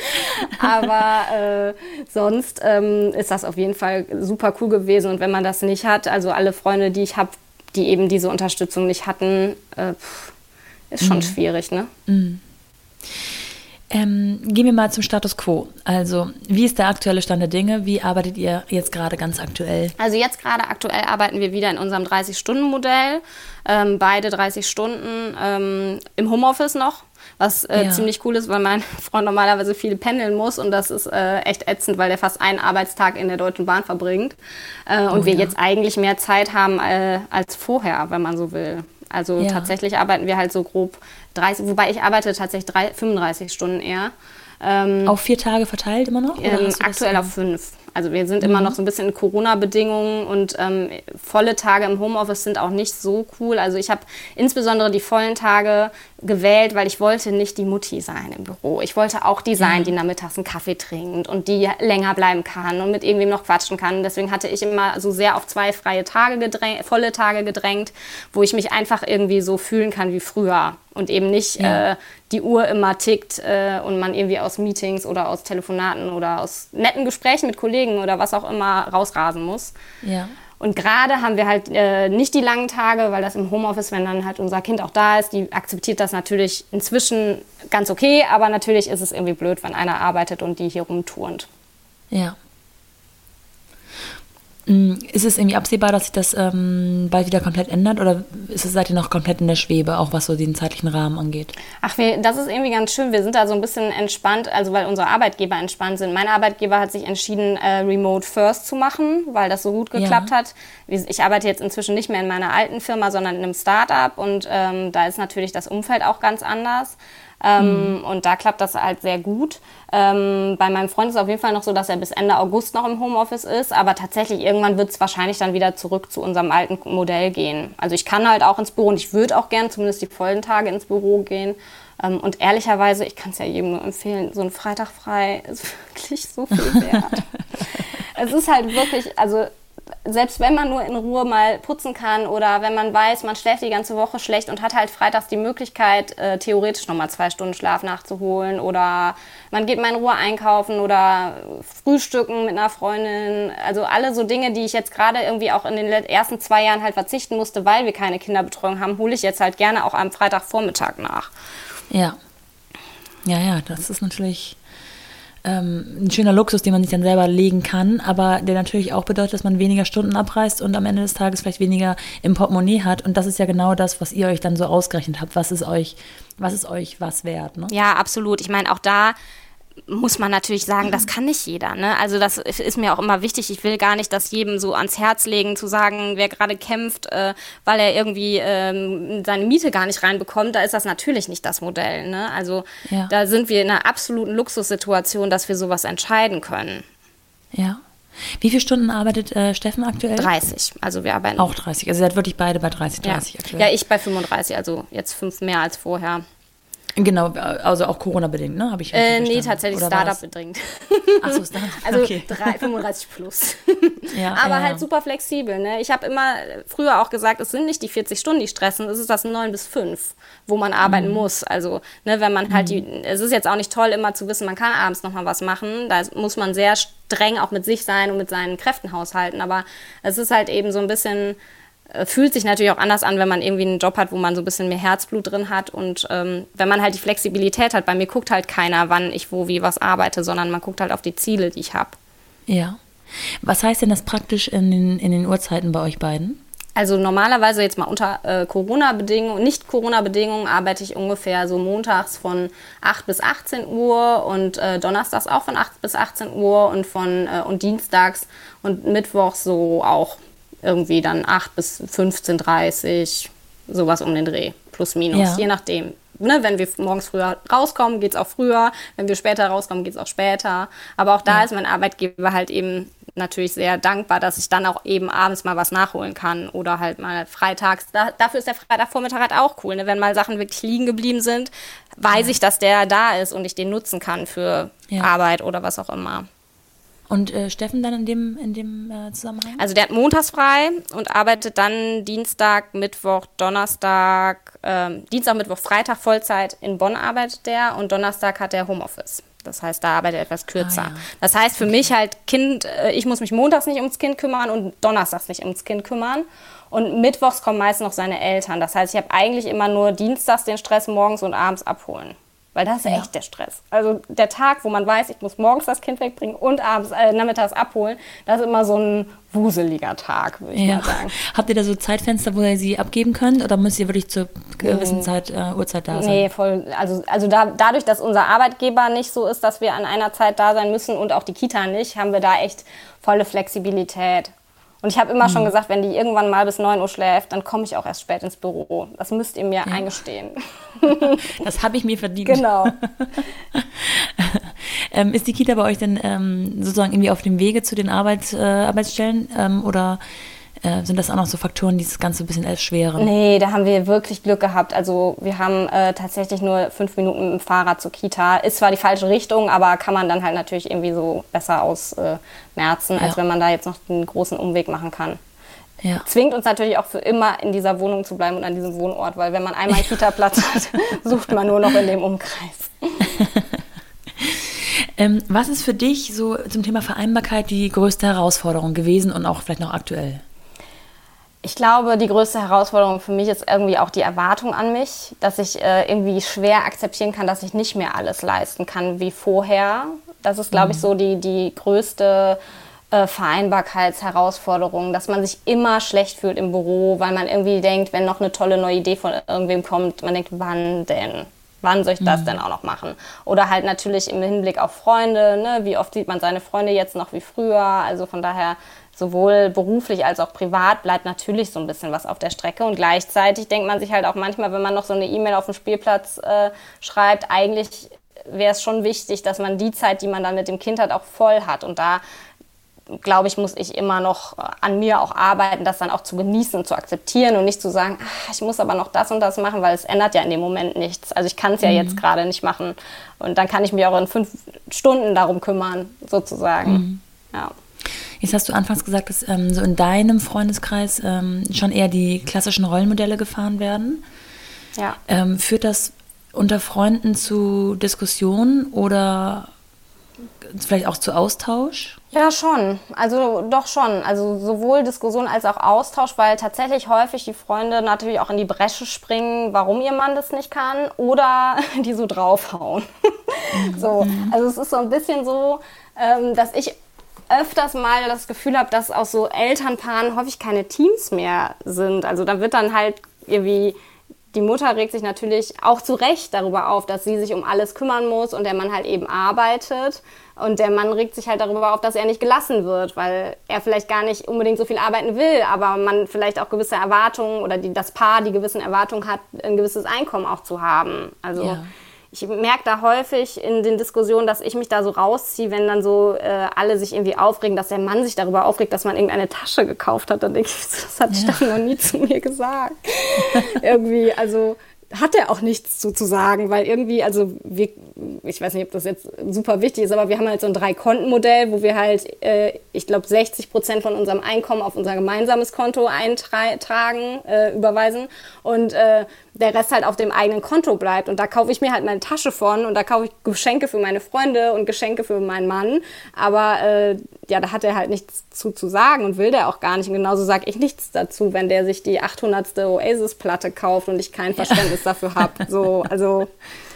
Aber äh, sonst ähm, ist das auf jeden Fall super cool gewesen. Und wenn man das nicht hat, also alle Freunde, die ich habe, die eben diese Unterstützung nicht hatten, äh, ist schon mhm. schwierig. Ne? Mhm. Ähm, gehen wir mal zum Status quo. Also, wie ist der aktuelle Stand der Dinge? Wie arbeitet ihr jetzt gerade ganz aktuell? Also, jetzt gerade aktuell arbeiten wir wieder in unserem 30-Stunden-Modell. Ähm, beide 30 Stunden ähm, im Homeoffice noch, was äh, ja. ziemlich cool ist, weil mein <laughs> Freund normalerweise viel pendeln muss und das ist äh, echt ätzend, weil der fast einen Arbeitstag in der Deutschen Bahn verbringt. Äh, und oh, wir ja. jetzt eigentlich mehr Zeit haben äh, als vorher, wenn man so will. Also ja. tatsächlich arbeiten wir halt so grob 30, wobei ich arbeite tatsächlich drei, 35 Stunden eher. Ähm, auf vier Tage verteilt immer noch? Ähm, aktuell auf fünf. Also wir sind mhm. immer noch so ein bisschen in Corona-Bedingungen und ähm, volle Tage im Homeoffice sind auch nicht so cool. Also ich habe insbesondere die vollen Tage gewählt, weil ich wollte nicht die Mutti sein im Büro. Ich wollte auch die sein, die nachmittags einen Kaffee trinkt und die länger bleiben kann und mit irgendwem noch quatschen kann. Deswegen hatte ich immer so sehr auf zwei freie Tage gedrängt, volle Tage gedrängt, wo ich mich einfach irgendwie so fühlen kann wie früher und eben nicht ja. äh, die Uhr immer tickt äh, und man irgendwie aus Meetings oder aus Telefonaten oder aus netten Gesprächen mit Kollegen oder was auch immer rausrasen muss. Ja. Und gerade haben wir halt äh, nicht die langen Tage, weil das im Homeoffice, wenn dann halt unser Kind auch da ist, die akzeptiert das natürlich inzwischen ganz okay, aber natürlich ist es irgendwie blöd, wenn einer arbeitet und die hier rumturnt. Ja. Mm, ist es irgendwie absehbar, dass sich das ähm, bald wieder komplett ändert oder ist es, seid ihr noch komplett in der Schwebe, auch was so den zeitlichen Rahmen angeht? Ach, wir, das ist irgendwie ganz schön. Wir sind da so ein bisschen entspannt, also weil unsere Arbeitgeber entspannt sind. Mein Arbeitgeber hat sich entschieden, äh, Remote First zu machen, weil das so gut geklappt ja. hat. Ich arbeite jetzt inzwischen nicht mehr in meiner alten Firma, sondern in einem Startup und ähm, da ist natürlich das Umfeld auch ganz anders. Ähm, mhm. Und da klappt das halt sehr gut. Ähm, bei meinem Freund ist es auf jeden Fall noch so, dass er bis Ende August noch im Homeoffice ist, aber tatsächlich irgendwann wird es wahrscheinlich dann wieder zurück zu unserem alten Modell gehen. Also ich kann halt auch ins Büro und ich würde auch gern zumindest die vollen Tage ins Büro gehen. Ähm, und ehrlicherweise, ich kann es ja jedem nur empfehlen, so ein Freitag frei ist <laughs> wirklich so viel wert. <laughs> es ist halt wirklich, also selbst wenn man nur in Ruhe mal putzen kann oder wenn man weiß, man schläft die ganze Woche schlecht und hat halt freitags die Möglichkeit, äh, theoretisch nochmal zwei Stunden Schlaf nachzuholen oder man geht mal in Ruhe einkaufen oder frühstücken mit einer Freundin. Also alle so Dinge, die ich jetzt gerade irgendwie auch in den ersten zwei Jahren halt verzichten musste, weil wir keine Kinderbetreuung haben, hole ich jetzt halt gerne auch am Freitagvormittag nach. Ja. Ja, ja, das ist natürlich ähm, ein schöner Luxus, den man sich dann selber legen kann, aber der natürlich auch bedeutet, dass man weniger Stunden abreißt und am Ende des Tages vielleicht weniger im Portemonnaie hat. Und das ist ja genau das, was ihr euch dann so ausgerechnet habt. Was ist euch, was ist euch was wert? Ne? Ja, absolut. Ich meine, auch da muss man natürlich sagen, das kann nicht jeder. Ne? Also das ist mir auch immer wichtig. Ich will gar nicht das jedem so ans Herz legen, zu sagen, wer gerade kämpft, äh, weil er irgendwie ähm, seine Miete gar nicht reinbekommt, da ist das natürlich nicht das Modell. Ne? Also ja. da sind wir in einer absoluten Luxussituation, dass wir sowas entscheiden können. Ja. Wie viele Stunden arbeitet äh, Steffen aktuell? 30. Also wir arbeiten. Auch 30. Also ihr seid wirklich beide bei 30, 30 ja. aktuell. Ja, ich bei 35, also jetzt fünf mehr als vorher. Genau, also auch Corona-bedingt, ne? Habe ich äh, Nee, tatsächlich Startup-bedingt. Achso, Startup. <laughs> <laughs> Also okay. 3, 35 plus. <laughs> ja, Aber ja, halt super flexibel, ne? Ich habe immer früher auch gesagt, es sind nicht die 40 Stunden, die stressen, es ist das 9 bis 5, wo man arbeiten mhm. muss. Also, ne, wenn man halt mhm. die, es ist jetzt auch nicht toll, immer zu wissen, man kann abends nochmal was machen. Da muss man sehr streng auch mit sich sein und mit seinen Kräften haushalten. Aber es ist halt eben so ein bisschen fühlt sich natürlich auch anders an, wenn man irgendwie einen Job hat, wo man so ein bisschen mehr Herzblut drin hat und ähm, wenn man halt die Flexibilität hat. Bei mir guckt halt keiner, wann ich wo wie was arbeite, sondern man guckt halt auf die Ziele, die ich habe. Ja. Was heißt denn das praktisch in den, in den Uhrzeiten bei euch beiden? Also normalerweise jetzt mal unter äh, Corona-Bedingungen, nicht Corona-Bedingungen, arbeite ich ungefähr so montags von 8 bis 18 Uhr und äh, donnerstags auch von 8 bis 18 Uhr und von äh, und dienstags und mittwochs so auch irgendwie dann 8 bis 15.30 sowas um den Dreh, plus minus, ja. je nachdem. Ne, wenn wir morgens früher rauskommen, geht es auch früher. Wenn wir später rauskommen, geht es auch später. Aber auch da ja. ist mein Arbeitgeber halt eben natürlich sehr dankbar, dass ich dann auch eben abends mal was nachholen kann oder halt mal freitags. Da, dafür ist der Freitagvormittag halt auch cool. Ne? Wenn mal Sachen wirklich liegen geblieben sind, weiß ja. ich, dass der da ist und ich den nutzen kann für Arbeit oder was auch immer. Und äh, Steffen dann in dem, in dem äh, Zusammenhang? Also der hat montags frei und arbeitet dann Dienstag, Mittwoch, Donnerstag, ähm, Dienstag, Mittwoch, Freitag Vollzeit. In Bonn arbeitet der und Donnerstag hat er Homeoffice. Das heißt, da arbeitet er etwas kürzer. Ah, ja. Das heißt für okay. mich halt Kind, äh, ich muss mich montags nicht ums Kind kümmern und donnerstags nicht ums Kind kümmern. Und mittwochs kommen meist noch seine Eltern. Das heißt, ich habe eigentlich immer nur dienstags den Stress morgens und abends abholen. Weil das ist ja. echt der Stress. Also der Tag, wo man weiß, ich muss morgens das Kind wegbringen und abends, äh, nachmittags abholen, das ist immer so ein wuseliger Tag, würde ich ja. mal sagen. <laughs> Habt ihr da so Zeitfenster, wo ihr sie abgeben könnt oder müsst ihr wirklich zur gewissen Zeit, äh, Uhrzeit da sein? Nee, voll. Also, also da, dadurch, dass unser Arbeitgeber nicht so ist, dass wir an einer Zeit da sein müssen und auch die Kita nicht, haben wir da echt volle Flexibilität. Und ich habe immer mhm. schon gesagt, wenn die irgendwann mal bis 9 Uhr schläft, dann komme ich auch erst spät ins Büro. Das müsst ihr mir ja. eingestehen. <laughs> Das habe ich mir verdient. Genau. <laughs> ähm, ist die Kita bei euch denn ähm, sozusagen irgendwie auf dem Wege zu den Arbeits, äh, Arbeitsstellen ähm, oder äh, sind das auch noch so Faktoren, die das Ganze ein bisschen erschweren? Nee, da haben wir wirklich Glück gehabt. Also wir haben äh, tatsächlich nur fünf Minuten mit dem Fahrrad zur Kita. Ist zwar die falsche Richtung, aber kann man dann halt natürlich irgendwie so besser ausmerzen, äh, als wenn man da jetzt noch einen großen Umweg machen kann. Ja. Zwingt uns natürlich auch für immer in dieser Wohnung zu bleiben und an diesem Wohnort, weil wenn man einmal einen Kita-Platz hat, <laughs> sucht man nur noch in dem Umkreis. <laughs> ähm, was ist für dich so zum Thema Vereinbarkeit die größte Herausforderung gewesen und auch vielleicht noch aktuell? Ich glaube, die größte Herausforderung für mich ist irgendwie auch die Erwartung an mich, dass ich äh, irgendwie schwer akzeptieren kann, dass ich nicht mehr alles leisten kann wie vorher. Das ist, glaube mhm. ich, so die, die größte äh, Vereinbarkeitsherausforderungen, dass man sich immer schlecht fühlt im Büro, weil man irgendwie denkt, wenn noch eine tolle neue Idee von irgendwem kommt, man denkt, wann denn? Wann soll ich das mhm. denn auch noch machen? Oder halt natürlich im Hinblick auf Freunde, ne? wie oft sieht man seine Freunde jetzt noch wie früher? Also von daher sowohl beruflich als auch privat bleibt natürlich so ein bisschen was auf der Strecke. Und gleichzeitig denkt man sich halt auch manchmal, wenn man noch so eine E-Mail auf dem Spielplatz äh, schreibt, eigentlich wäre es schon wichtig, dass man die Zeit, die man dann mit dem Kind hat, auch voll hat. Und da glaube ich, muss ich immer noch an mir auch arbeiten, das dann auch zu genießen und zu akzeptieren und nicht zu sagen, ach, ich muss aber noch das und das machen, weil es ändert ja in dem Moment nichts. Also ich kann es ja mhm. jetzt gerade nicht machen. Und dann kann ich mich auch in fünf Stunden darum kümmern, sozusagen. Mhm. Ja. Jetzt hast du anfangs gesagt, dass ähm, so in deinem Freundeskreis ähm, schon eher die klassischen Rollenmodelle gefahren werden. Ja. Ähm, führt das unter Freunden zu Diskussionen oder vielleicht auch zu Austausch? Ja, schon. Also doch schon. Also sowohl Diskussion als auch Austausch, weil tatsächlich häufig die Freunde natürlich auch in die Bresche springen, warum ihr Mann das nicht kann oder <laughs> die so draufhauen. <laughs> Mhm. so, also es ist so ein bisschen so, ähm, dass ich öfters mal das Gefühl habe, dass aus so Elternpaaren häufig keine Teams mehr sind. Also da wird dann halt irgendwie die Mutter regt sich natürlich auch zu Recht darüber auf, dass sie sich um alles kümmern muss und der Mann halt eben arbeitet. Und der Mann regt sich halt darüber auf, dass er nicht gelassen wird, weil er vielleicht gar nicht unbedingt so viel arbeiten will, aber man vielleicht auch gewisse Erwartungen oder die, das Paar die gewissen Erwartungen hat, ein gewisses Einkommen auch zu haben. Also ja ich merke da häufig in den Diskussionen, dass ich mich da so rausziehe, wenn dann so äh, alle sich irgendwie aufregen, dass der Mann sich darüber aufregt, dass man irgendeine Tasche gekauft hat. Dann denke ich, <laughs> das hat ja. Stefan noch nie zu mir gesagt. <laughs> irgendwie, also hat er auch nichts zu, zu sagen, weil irgendwie, also wir, ich weiß nicht, ob das jetzt super wichtig ist, aber wir haben halt so ein Drei-Konten-Modell, wo wir halt, äh, ich glaube, 60 Prozent von unserem Einkommen auf unser gemeinsames Konto eintragen, äh, überweisen und äh, der Rest halt auf dem eigenen Konto bleibt. Und da kaufe ich mir halt meine Tasche von und da kaufe ich Geschenke für meine Freunde und Geschenke für meinen Mann. Aber äh, ja, da hat er halt nichts zu, zu sagen und will der auch gar nicht. Und genauso sage ich nichts dazu, wenn der sich die 800. Oasis-Platte kauft und ich kein Verständnis ja. dafür habe. So, also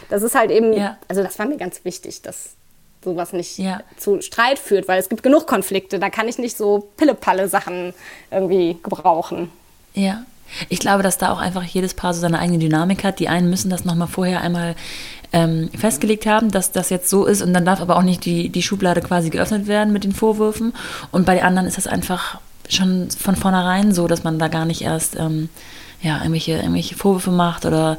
das ist halt eben, ja. also das war mir ganz wichtig, dass sowas nicht ja. zu Streit führt, weil es gibt genug Konflikte. Da kann ich nicht so Pille-Palle-Sachen irgendwie gebrauchen. Ja, ich glaube, dass da auch einfach jedes Paar so seine eigene Dynamik hat. Die einen müssen das nochmal vorher einmal ähm, festgelegt haben, dass das jetzt so ist und dann darf aber auch nicht die, die Schublade quasi geöffnet werden mit den Vorwürfen. Und bei den anderen ist das einfach schon von vornherein so, dass man da gar nicht erst ähm, ja, irgendwelche, irgendwelche Vorwürfe macht oder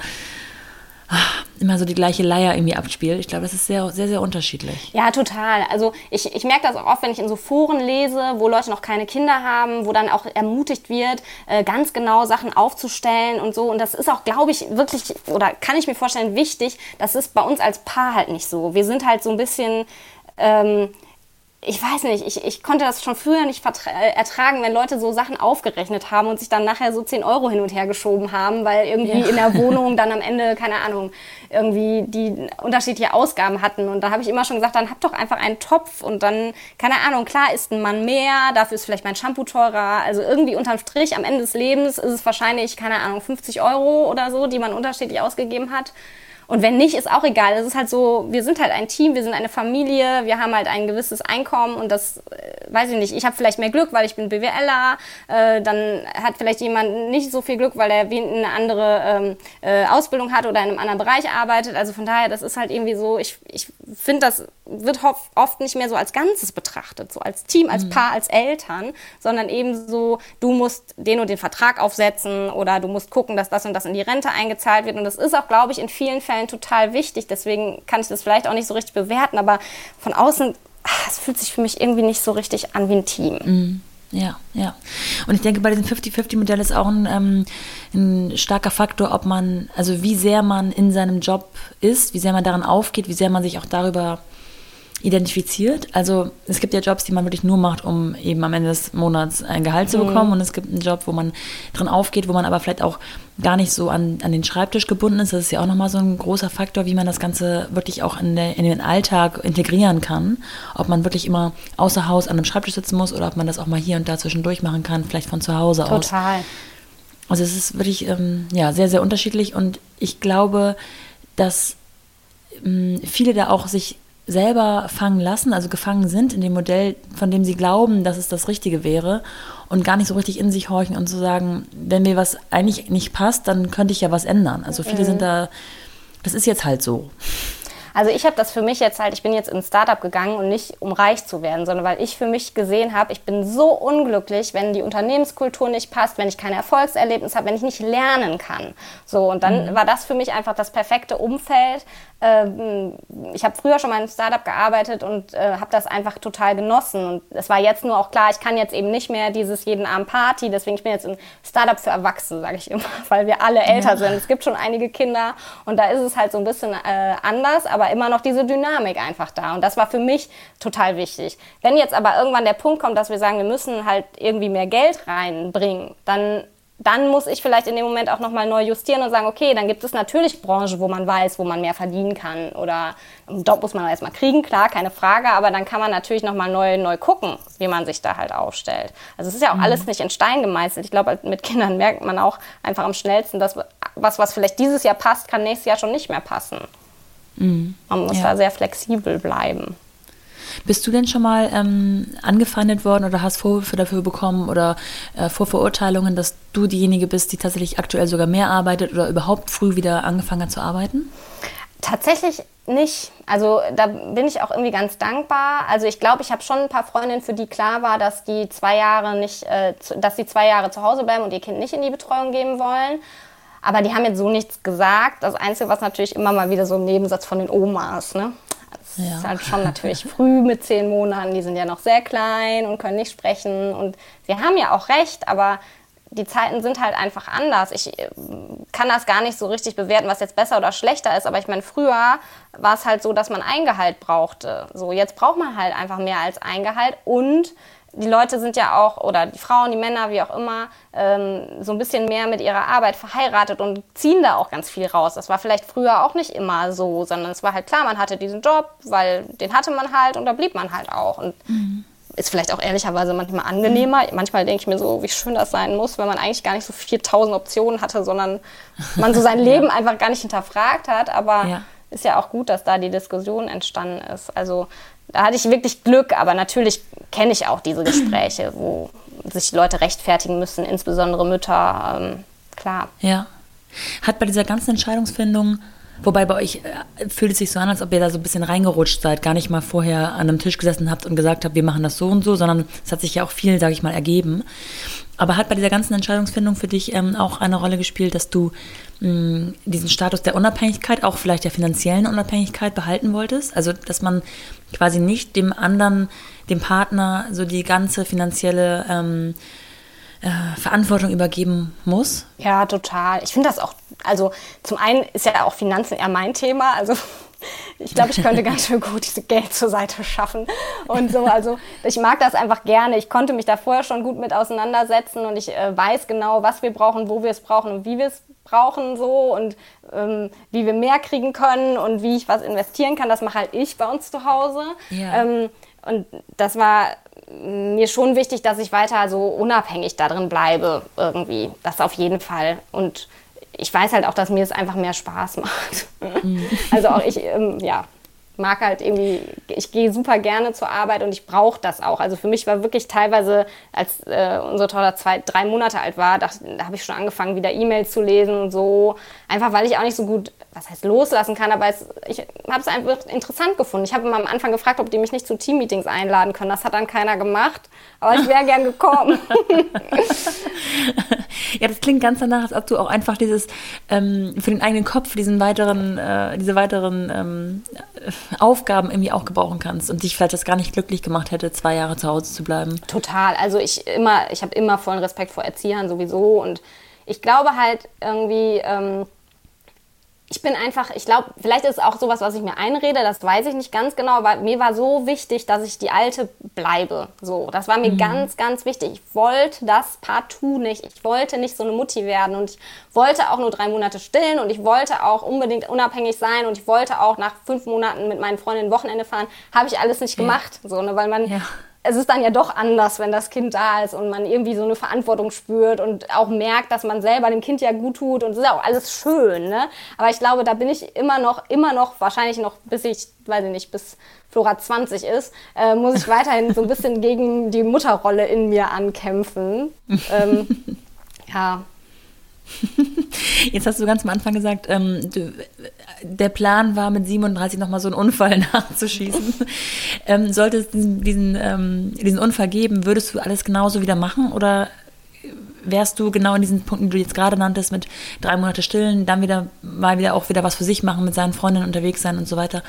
immer so die gleiche Leier irgendwie abspielt. Ich glaube, das ist sehr, sehr, sehr unterschiedlich. Ja, total. Also ich, ich merke das auch oft, wenn ich in so Foren lese, wo Leute noch keine Kinder haben, wo dann auch ermutigt wird, äh, ganz genau Sachen aufzustellen und so. Und das ist auch, glaube ich, wirklich, oder kann ich mir vorstellen, wichtig. Das ist bei uns als Paar halt nicht so. Wir sind halt so ein bisschen... Ähm, ich weiß nicht, ich, ich konnte das schon früher nicht äh, ertragen, wenn Leute so Sachen aufgerechnet haben und sich dann nachher so 10 Euro hin und her geschoben haben, weil irgendwie ja. in der <laughs> Wohnung dann am Ende, keine Ahnung, irgendwie die unterschiedliche Ausgaben hatten. Und da habe ich immer schon gesagt, dann habt doch einfach einen Topf und dann, keine Ahnung, klar ist ein Mann mehr, dafür ist vielleicht mein Shampoo teurer. Also irgendwie unterm Strich am Ende des Lebens ist es wahrscheinlich, keine Ahnung, 50 Euro oder so, die man unterschiedlich ausgegeben hat. Und wenn nicht, ist auch egal. Es ist halt so, wir sind halt ein Team, wir sind eine Familie, wir haben halt ein gewisses Einkommen und das, äh, weiß ich nicht, ich habe vielleicht mehr Glück, weil ich bin BWLer, äh, dann hat vielleicht jemand nicht so viel Glück, weil er eine andere ähm, äh, Ausbildung hat oder in einem anderen Bereich arbeitet. Also von daher, das ist halt irgendwie so, ich, ich finde, das wird oft nicht mehr so als Ganzes betrachtet, so als Team, als mhm. Paar, als Eltern, sondern eben so, du musst den und den Vertrag aufsetzen oder du musst gucken, dass das und das in die Rente eingezahlt wird. Und das ist auch, glaube ich, in vielen Fällen Nachhinein total wichtig. Deswegen kann ich das vielleicht auch nicht so richtig bewerten, aber von außen, ach, es fühlt sich für mich irgendwie nicht so richtig an wie ein Team. Mhm. Ja, ja. Und ich denke, bei diesem 50-50-Modell ist auch ein, ähm, ein starker Faktor, ob man, also wie sehr man in seinem Job ist, wie sehr man daran aufgeht, wie sehr man sich auch darüber identifiziert. Also es gibt ja Jobs, die man wirklich nur macht, um eben am Ende des Monats ein Gehalt zu bekommen. Mhm. Und es gibt einen Job, wo man drin aufgeht, wo man aber vielleicht auch gar nicht so an, an den Schreibtisch gebunden ist. Das ist ja auch nochmal so ein großer Faktor, wie man das Ganze wirklich auch in, der, in den Alltag integrieren kann. Ob man wirklich immer außer Haus an einem Schreibtisch sitzen muss oder ob man das auch mal hier und da zwischendurch machen kann, vielleicht von zu Hause Total. aus. Total. Also es ist wirklich ähm, ja, sehr, sehr unterschiedlich und ich glaube, dass ähm, viele da auch sich selber fangen lassen, also gefangen sind in dem Modell, von dem sie glauben, dass es das Richtige wäre und gar nicht so richtig in sich horchen und zu sagen, wenn mir was eigentlich nicht passt, dann könnte ich ja was ändern. Also viele mhm. sind da, das ist jetzt halt so. Also ich habe das für mich jetzt halt, ich bin jetzt ins Startup gegangen und nicht um reich zu werden, sondern weil ich für mich gesehen habe, ich bin so unglücklich, wenn die Unternehmenskultur nicht passt, wenn ich kein Erfolgserlebnis habe, wenn ich nicht lernen kann. So und dann mhm. war das für mich einfach das perfekte Umfeld, ähm, ich habe früher schon mal in einem Startup gearbeitet und äh, habe das einfach total genossen. Und es war jetzt nur auch klar, ich kann jetzt eben nicht mehr dieses jeden Abend Party. Deswegen ich bin jetzt ein Startup für Erwachsene, sage ich immer, <laughs> weil wir alle älter ja. sind. Es gibt schon einige Kinder und da ist es halt so ein bisschen äh, anders, aber immer noch diese Dynamik einfach da. Und das war für mich total wichtig. Wenn jetzt aber irgendwann der Punkt kommt, dass wir sagen, wir müssen halt irgendwie mehr Geld reinbringen, dann dann muss ich vielleicht in dem Moment auch nochmal neu justieren und sagen, okay, dann gibt es natürlich Branchen, wo man weiß, wo man mehr verdienen kann. Oder einen Job muss man erstmal kriegen, klar, keine Frage, aber dann kann man natürlich nochmal neu, neu gucken, wie man sich da halt aufstellt. Also es ist ja auch mhm. alles nicht in Stein gemeißelt. Ich glaube, mit Kindern merkt man auch einfach am schnellsten, dass was, was vielleicht dieses Jahr passt, kann nächstes Jahr schon nicht mehr passen. Mhm. Man muss ja. da sehr flexibel bleiben. Bist du denn schon mal ähm, angefeindet worden oder hast Vorwürfe dafür bekommen oder äh, Vorverurteilungen, dass du diejenige bist, die tatsächlich aktuell sogar mehr arbeitet oder überhaupt früh wieder angefangen hat zu arbeiten? Tatsächlich nicht. Also da bin ich auch irgendwie ganz dankbar. Also ich glaube, ich habe schon ein paar Freundinnen, für die klar war, dass die zwei Jahre nicht, äh, dass sie zwei Jahre zu Hause bleiben und ihr Kind nicht in die Betreuung geben wollen. Aber die haben jetzt so nichts gesagt. Das Einzige, was natürlich immer mal wieder so ein Nebensatz von den Omas, ne? Das ja. ist halt schon natürlich <laughs> früh mit zehn Monaten. Die sind ja noch sehr klein und können nicht sprechen. Und sie haben ja auch recht, aber die Zeiten sind halt einfach anders. Ich äh, kann das gar nicht so richtig bewerten, was jetzt besser oder schlechter ist. Aber ich meine, früher war es halt so, dass man Eingehalt brauchte. So, jetzt braucht man halt einfach mehr als Eingehalt und die Leute sind ja auch, oder die Frauen, die Männer, wie auch immer, ähm, so ein bisschen mehr mit ihrer Arbeit verheiratet und ziehen da auch ganz viel raus. Das war vielleicht früher auch nicht immer so, sondern es war halt klar, man hatte diesen Job, weil den hatte man halt und da blieb man halt auch. Und mhm. ist vielleicht auch ehrlicherweise manchmal angenehmer. Mhm. Manchmal denke ich mir so, wie schön das sein muss, wenn man eigentlich gar nicht so 4000 Optionen hatte, sondern man so sein <laughs> Leben ja. einfach gar nicht hinterfragt hat. Aber ja. ist ja auch gut, dass da die Diskussion entstanden ist. Also da hatte ich wirklich Glück, aber natürlich kenne ich auch diese Gespräche, wo sich Leute rechtfertigen müssen, insbesondere Mütter. Ähm, klar. Ja. Hat bei dieser ganzen Entscheidungsfindung, wobei bei euch äh, fühlt es sich so an, als ob ihr da so ein bisschen reingerutscht seid, gar nicht mal vorher an einem Tisch gesessen habt und gesagt habt, wir machen das so und so, sondern es hat sich ja auch viel, sage ich mal, ergeben. Aber hat bei dieser ganzen Entscheidungsfindung für dich ähm, auch eine Rolle gespielt, dass du mh, diesen Status der Unabhängigkeit, auch vielleicht der finanziellen Unabhängigkeit behalten wolltest? Also, dass man quasi nicht dem anderen, dem Partner, so die ganze finanzielle ähm, äh, Verantwortung übergeben muss? Ja, total. Ich finde das auch, also zum einen ist ja auch Finanzen eher mein Thema, also ich glaube, ich könnte ganz schön gut diese Geld zur Seite schaffen und so. Also ich mag das einfach gerne. Ich konnte mich da vorher schon gut mit auseinandersetzen und ich äh, weiß genau, was wir brauchen, wo wir es brauchen und wie wir es brauchen so und ähm, wie wir mehr kriegen können und wie ich was investieren kann. Das mache halt ich bei uns zu Hause. Ja. Ähm, und das war mir schon wichtig, dass ich weiter so unabhängig darin bleibe irgendwie. Das auf jeden Fall. Und ich weiß halt auch, dass mir es einfach mehr Spaß macht. Mhm. <laughs> Also auch ich, ähm, ja, mag halt irgendwie, ich gehe super gerne zur Arbeit und ich brauche das auch. Also für mich war wirklich teilweise, als äh, unsere Tochter zwei, drei Monate alt war, da, da habe ich schon angefangen, wieder E-Mails zu lesen und so. Einfach weil ich auch nicht so gut, was heißt loslassen kann, aber es, ich habe es einfach interessant gefunden. Ich habe immer am Anfang gefragt, ob die mich nicht zu Teammeetings einladen können. Das hat dann keiner gemacht, aber ich wäre gern gekommen. <laughs> ja, das klingt ganz danach, als ob du auch einfach dieses ähm, für den eigenen Kopf diesen weiteren, äh, diese weiteren ähm, Aufgaben irgendwie auch gebrauchen kannst und dich vielleicht das gar nicht glücklich gemacht hätte, zwei Jahre zu Hause zu bleiben. Total. Also ich immer, ich habe immer vollen Respekt vor Erziehern sowieso und ich glaube halt irgendwie, ähm, ich bin einfach, ich glaube, vielleicht ist es auch sowas, was ich mir einrede, das weiß ich nicht ganz genau, aber mir war so wichtig, dass ich die Alte bleibe. So, das war mir mhm. ganz, ganz wichtig. Ich wollte das partout nicht. Ich wollte nicht so eine Mutti werden und ich wollte auch nur drei Monate stillen und ich wollte auch unbedingt unabhängig sein und ich wollte auch nach fünf Monaten mit meinen Freundinnen Wochenende fahren. Habe ich alles nicht gemacht, ja. so, ne, weil man. Ja es ist dann ja doch anders, wenn das Kind da ist und man irgendwie so eine Verantwortung spürt und auch merkt, dass man selber dem Kind ja gut tut und es ist ja auch alles schön, ne? Aber ich glaube, da bin ich immer noch, immer noch, wahrscheinlich noch bis ich, weiß ich nicht, bis Flora 20 ist, äh, muss ich weiterhin so ein bisschen <laughs> gegen die Mutterrolle in mir ankämpfen. ähm, <laughs> ja, Jetzt hast du ganz am Anfang gesagt, ähm, du, der Plan war, mit 37 nochmal so einen Unfall <laughs> nachzuschießen. ähm, sollte es diesen, diesen, ähm, diesen Unfall geben, würdest du alles genauso wieder machen oder wärst du genau in diesen Punkten, die du jetzt gerade nanntest, mit drei Monate stillen, dann wieder mal wieder auch wieder was für sich machen, mit seinen Freundinnen unterwegs sein und so weiter.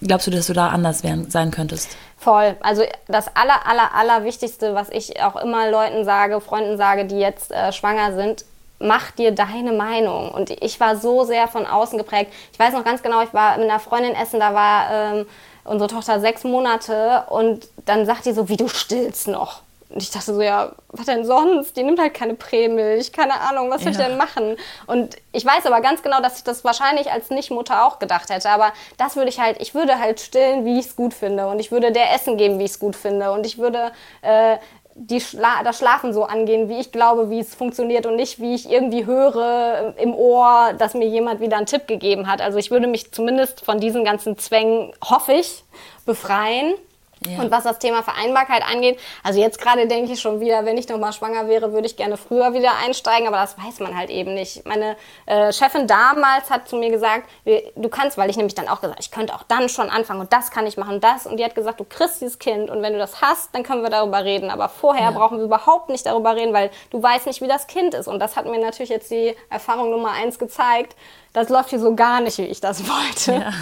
Glaubst du, dass du da anders werden, sein könntest? Voll. Also das aller, aller, aller Wichtigste, was ich auch immer Leuten sage, Freunden sage, die jetzt äh, schwanger sind, mach dir deine Meinung. Und ich war so sehr von außen geprägt. Ich weiß noch ganz genau, ich war mit einer Freundin essen, da war ähm, unsere Tochter sechs Monate und dann sagt die so, wie du stillst noch. Und ich dachte so, ja, was denn sonst? Die nimmt halt keine Prämilch, keine Ahnung, was soll ja. ich denn machen? Und ich weiß aber ganz genau, dass ich das wahrscheinlich als Nichtmutter auch gedacht hätte. Aber das würde ich halt, ich würde halt stillen, wie ich es gut finde. Und ich würde der Essen geben, wie ich es gut finde. Und ich würde äh, die Schla das Schlafen so angehen, wie ich glaube, wie es funktioniert und nicht, wie ich irgendwie höre im Ohr, dass mir jemand wieder einen Tipp gegeben hat. Also ich würde mich zumindest von diesen ganzen Zwängen, hoffe ich, befreien. Ja. Und was das Thema Vereinbarkeit angeht, also jetzt gerade denke ich schon wieder, wenn ich nochmal schwanger wäre, würde ich gerne früher wieder einsteigen, aber das weiß man halt eben nicht. Meine äh, Chefin damals hat zu mir gesagt, du kannst, weil ich nämlich dann auch gesagt, ich könnte auch dann schon anfangen und das kann ich machen, das. Und die hat gesagt, du kriegst dieses Kind und wenn du das hast, dann können wir darüber reden. Aber vorher ja. brauchen wir überhaupt nicht darüber reden, weil du weißt nicht, wie das Kind ist. Und das hat mir natürlich jetzt die Erfahrung Nummer eins gezeigt das läuft hier so gar nicht, wie ich das wollte. Ja.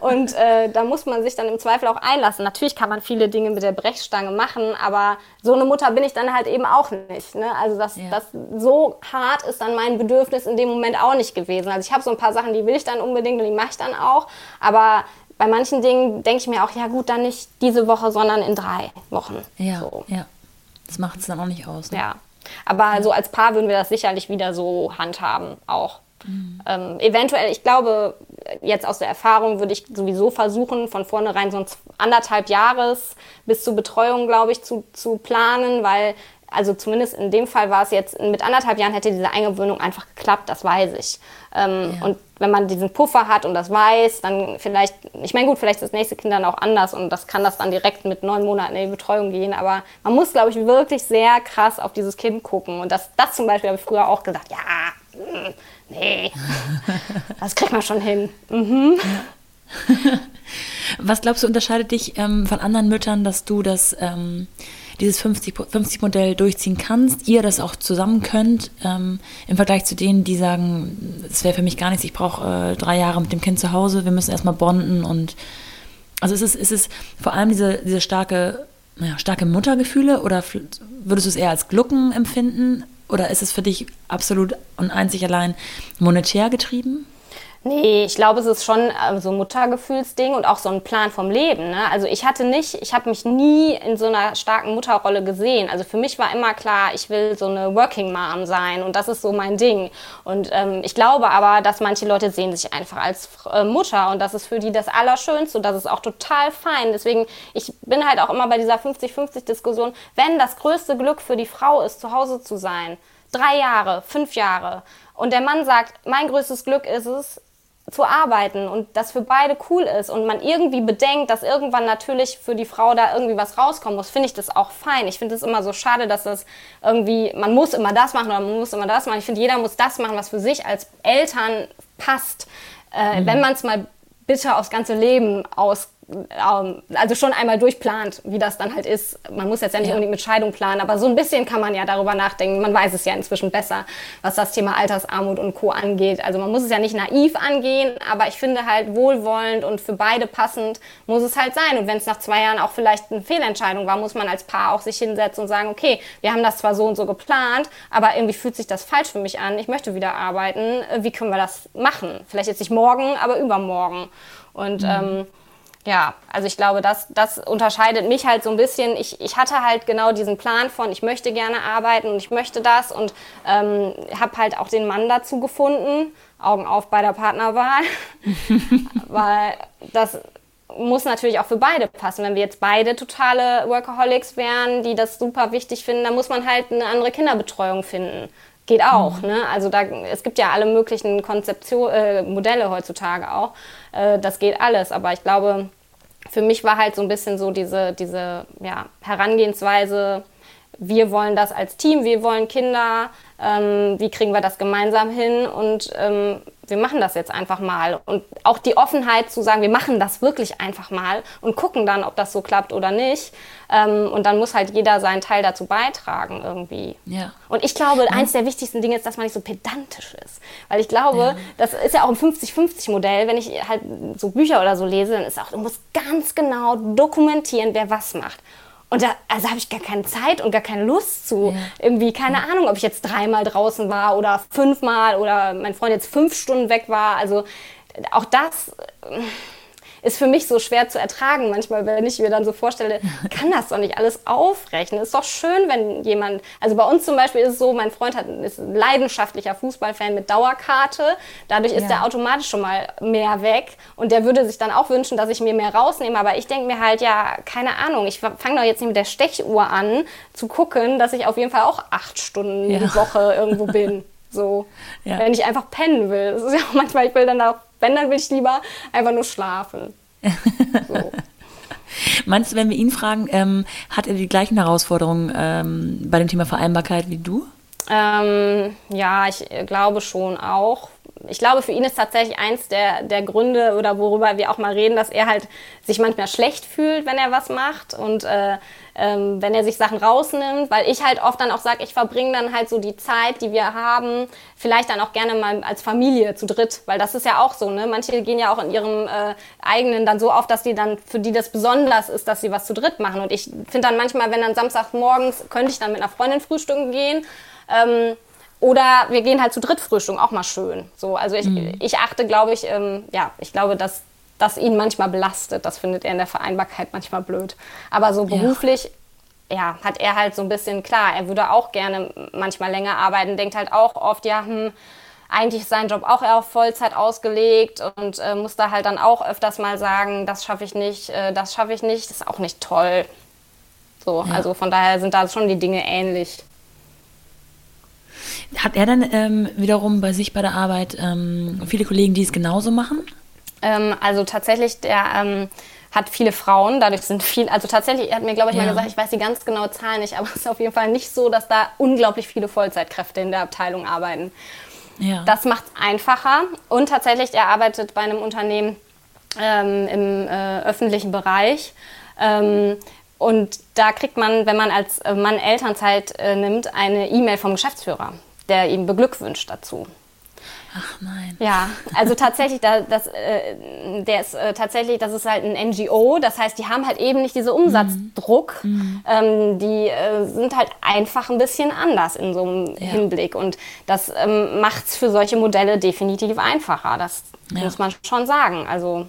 <laughs> Und äh, da muss man sich dann im Zweifel auch einlassen. Natürlich kann man viele Dinge mit der Brechstange machen, aber so eine Mutter bin ich dann halt eben auch nicht. Ne? Also das, ja. das so hart ist dann mein Bedürfnis in dem Moment auch nicht gewesen. Also ich habe so ein paar Sachen, die will ich dann unbedingt und die mache ich dann auch. Aber bei manchen Dingen denke ich mir auch, ja gut, dann nicht diese Woche, sondern in drei Wochen. Ja, so. ja. Das macht es dann auch nicht aus. Ne? Ja. Aber ja. so als Paar würden wir das sicherlich wieder so handhaben, auch. Mhm. Ähm, eventuell, ich glaube, jetzt aus der Erfahrung würde ich sowieso versuchen, von vornherein so anderthalb Jahres bis zur Betreuung, glaube ich, zu, zu planen, weil, also zumindest in dem Fall war es jetzt, mit anderthalb Jahren hätte diese Eingewöhnung einfach geklappt, das weiß ich. Ähm, ja. Und wenn man diesen Puffer hat und das weiß, dann vielleicht, ich meine, gut, vielleicht ist das nächste Kind dann auch anders und das kann das dann direkt mit neun Monaten in die Betreuung gehen, aber man muss, glaube ich, wirklich sehr krass auf dieses Kind gucken. Und das, das zum Beispiel habe ich früher auch gesagt, ja, hm, nee, <laughs> das kriegt man schon hin. Mhm. <laughs> Was glaubst du, unterscheidet dich ähm, von anderen Müttern, dass du das, ähm, dieses 50-Modell durchziehen kannst, ihr das auch zusammen könnt, ähm, im Vergleich zu denen, die sagen, es wäre für mich gar nichts, ich brauche äh, drei Jahre mit dem Kind zu Hause, wir müssen erstmal bonden und also ist es, ist es vor allem diese, diese starke, naja, starke Muttergefühle oder würdest du es eher als Glucken empfinden? Oder ist es für dich absolut und einzig allein monetär getrieben? Nee, ich glaube, es ist schon äh, so ein Muttergefühlsding und auch so ein Plan vom Leben. Ne? Also ich hatte nicht, ich habe mich nie in so einer starken Mutterrolle gesehen. Also für mich war immer klar, ich will so eine Working Mom sein und das ist so mein Ding. Und ähm, ich glaube aber, dass manche Leute sehen sich einfach als äh, Mutter und das ist für die das Allerschönste und das ist auch total fein. Deswegen, ich bin halt auch immer bei dieser 50-50-Diskussion, wenn das größte Glück für die Frau ist, zu Hause zu sein, drei Jahre, fünf Jahre, und der Mann sagt, mein größtes Glück ist es, zu arbeiten und das für beide cool ist und man irgendwie bedenkt, dass irgendwann natürlich für die Frau da irgendwie was rauskommen muss, finde ich das auch fein. Ich finde es immer so schade, dass das irgendwie, man muss immer das machen oder man muss immer das machen. Ich finde, jeder muss das machen, was für sich als Eltern passt. Äh, mhm. Wenn man es mal bitte aufs ganze Leben aus also schon einmal durchplant, wie das dann halt ist. Man muss jetzt ja nicht ja. unbedingt mit Scheidung planen, aber so ein bisschen kann man ja darüber nachdenken. Man weiß es ja inzwischen besser, was das Thema Altersarmut und Co. angeht. Also man muss es ja nicht naiv angehen, aber ich finde halt wohlwollend und für beide passend muss es halt sein. Und wenn es nach zwei Jahren auch vielleicht eine Fehlentscheidung war, muss man als Paar auch sich hinsetzen und sagen, okay, wir haben das zwar so und so geplant, aber irgendwie fühlt sich das falsch für mich an. Ich möchte wieder arbeiten. Wie können wir das machen? Vielleicht jetzt nicht morgen, aber übermorgen. Und mhm. ähm, ja, also ich glaube, das, das unterscheidet mich halt so ein bisschen. Ich, ich hatte halt genau diesen Plan von, ich möchte gerne arbeiten und ich möchte das und ähm, habe halt auch den Mann dazu gefunden. Augen auf bei der Partnerwahl. <laughs> Weil das muss natürlich auch für beide passen. Wenn wir jetzt beide totale Workaholics wären, die das super wichtig finden, dann muss man halt eine andere Kinderbetreuung finden. Geht auch, mhm. ne? Also da, es gibt ja alle möglichen Konzeption, äh, Modelle heutzutage auch. Äh, das geht alles. Aber ich glaube, für mich war halt so ein bisschen so diese, diese ja, Herangehensweise, wir wollen das als Team, wir wollen Kinder, ähm, wie kriegen wir das gemeinsam hin und ähm, wir machen das jetzt einfach mal. Und auch die Offenheit zu sagen, wir machen das wirklich einfach mal und gucken dann, ob das so klappt oder nicht. Ähm, und dann muss halt jeder seinen Teil dazu beitragen irgendwie. Ja. Und ich glaube, ja. eins der wichtigsten Dinge ist, dass man nicht so pedantisch ist. Weil ich glaube, ja. das ist ja auch ein 50-50-Modell. Wenn ich halt so Bücher oder so lese, dann ist auch, du musst ganz genau dokumentieren, wer was macht. Und da also habe ich gar keine Zeit und gar keine Lust zu. Ja. Irgendwie, keine ja. Ahnung, ob ich jetzt dreimal draußen war oder fünfmal oder mein Freund jetzt fünf Stunden weg war. Also auch das ist für mich so schwer zu ertragen manchmal, wenn ich mir dann so vorstelle, <laughs> kann das doch nicht alles aufrechnen. Ist doch schön, wenn jemand, also bei uns zum Beispiel ist es so, mein Freund hat, ist ein leidenschaftlicher Fußballfan mit Dauerkarte. Dadurch ist ja. der automatisch schon mal mehr weg und der würde sich dann auch wünschen, dass ich mir mehr rausnehme. Aber ich denke mir halt, ja, keine Ahnung, ich fange doch jetzt nicht mit der Stechuhr an, zu gucken, dass ich auf jeden Fall auch acht Stunden ja. die Woche irgendwo bin. So, <laughs> ja. wenn ich einfach pennen will. Das ist ja auch manchmal, ich will dann auch wenn, dann will ich lieber einfach nur schlafen. So. <laughs> Meinst du, wenn wir ihn fragen, ähm, hat er die gleichen Herausforderungen ähm, bei dem Thema Vereinbarkeit wie du? Ähm, ja, ich glaube schon auch ich glaube, für ihn ist tatsächlich eins der, der Gründe oder worüber wir auch mal reden, dass er halt sich manchmal schlecht fühlt, wenn er was macht und äh, ähm, wenn er sich Sachen rausnimmt, weil ich halt oft dann auch sage, ich verbringe dann halt so die Zeit, die wir haben, vielleicht dann auch gerne mal als Familie zu dritt, weil das ist ja auch so, ne? Manche gehen ja auch in ihrem äh, eigenen dann so auf, dass die dann, für die das besonders ist, dass sie was zu dritt machen. Und ich finde dann manchmal, wenn dann Samstagmorgens, könnte ich dann mit einer Freundin frühstücken gehen, ähm, oder wir gehen halt zu dritt frühstücken, auch mal schön. So, also ich, mhm. ich achte, glaube ich, ähm, ja, ich glaube, dass das ihn manchmal belastet. Das findet er in der Vereinbarkeit manchmal blöd. Aber so beruflich, ja. ja. hat er halt so ein bisschen, klar, er würde auch gerne manchmal länger arbeiten, denkt halt auch oft, ja, hm, eigentlich ist sein Job auch eher auf Vollzeit ausgelegt und äh, muss da halt dann auch öfters mal sagen, das schaffe ich nicht, äh, das schaffe ich nicht, das ist auch nicht toll. So, ja. also von daher sind da schon die Dinge ähnlich. Hat er dann ähm, wiederum bei sich bei der Arbeit ähm, viele Kollegen, die es genauso machen? Ähm, also tatsächlich, der ähm, hat viele Frauen, dadurch sind viel, also tatsächlich, er hat mir, glaube ich, ja. mal gesagt, ich weiß die ganz genaue Zahl nicht, aber <laughs> es ist auf jeden Fall nicht so, dass da unglaublich viele Vollzeitkräfte in der Abteilung arbeiten. Ja. Das macht es einfacher und tatsächlich, er arbeitet bei einem Unternehmen ähm, im äh, öffentlichen Bereich. Ähm, und da kriegt man, wenn man als Mann Elternzeit äh, nimmt, eine E-Mail vom Geschäftsführer der ihm beglückwünscht dazu. Ach nein. Ja, also tatsächlich, da, das, äh, der ist äh, tatsächlich, das ist halt ein NGO, das heißt, die haben halt eben nicht diesen Umsatzdruck. Mhm. Ähm, die äh, sind halt einfach ein bisschen anders in so einem ja. Hinblick. Und das ähm, macht es für solche Modelle definitiv einfacher. Das ja. muss man schon sagen. Also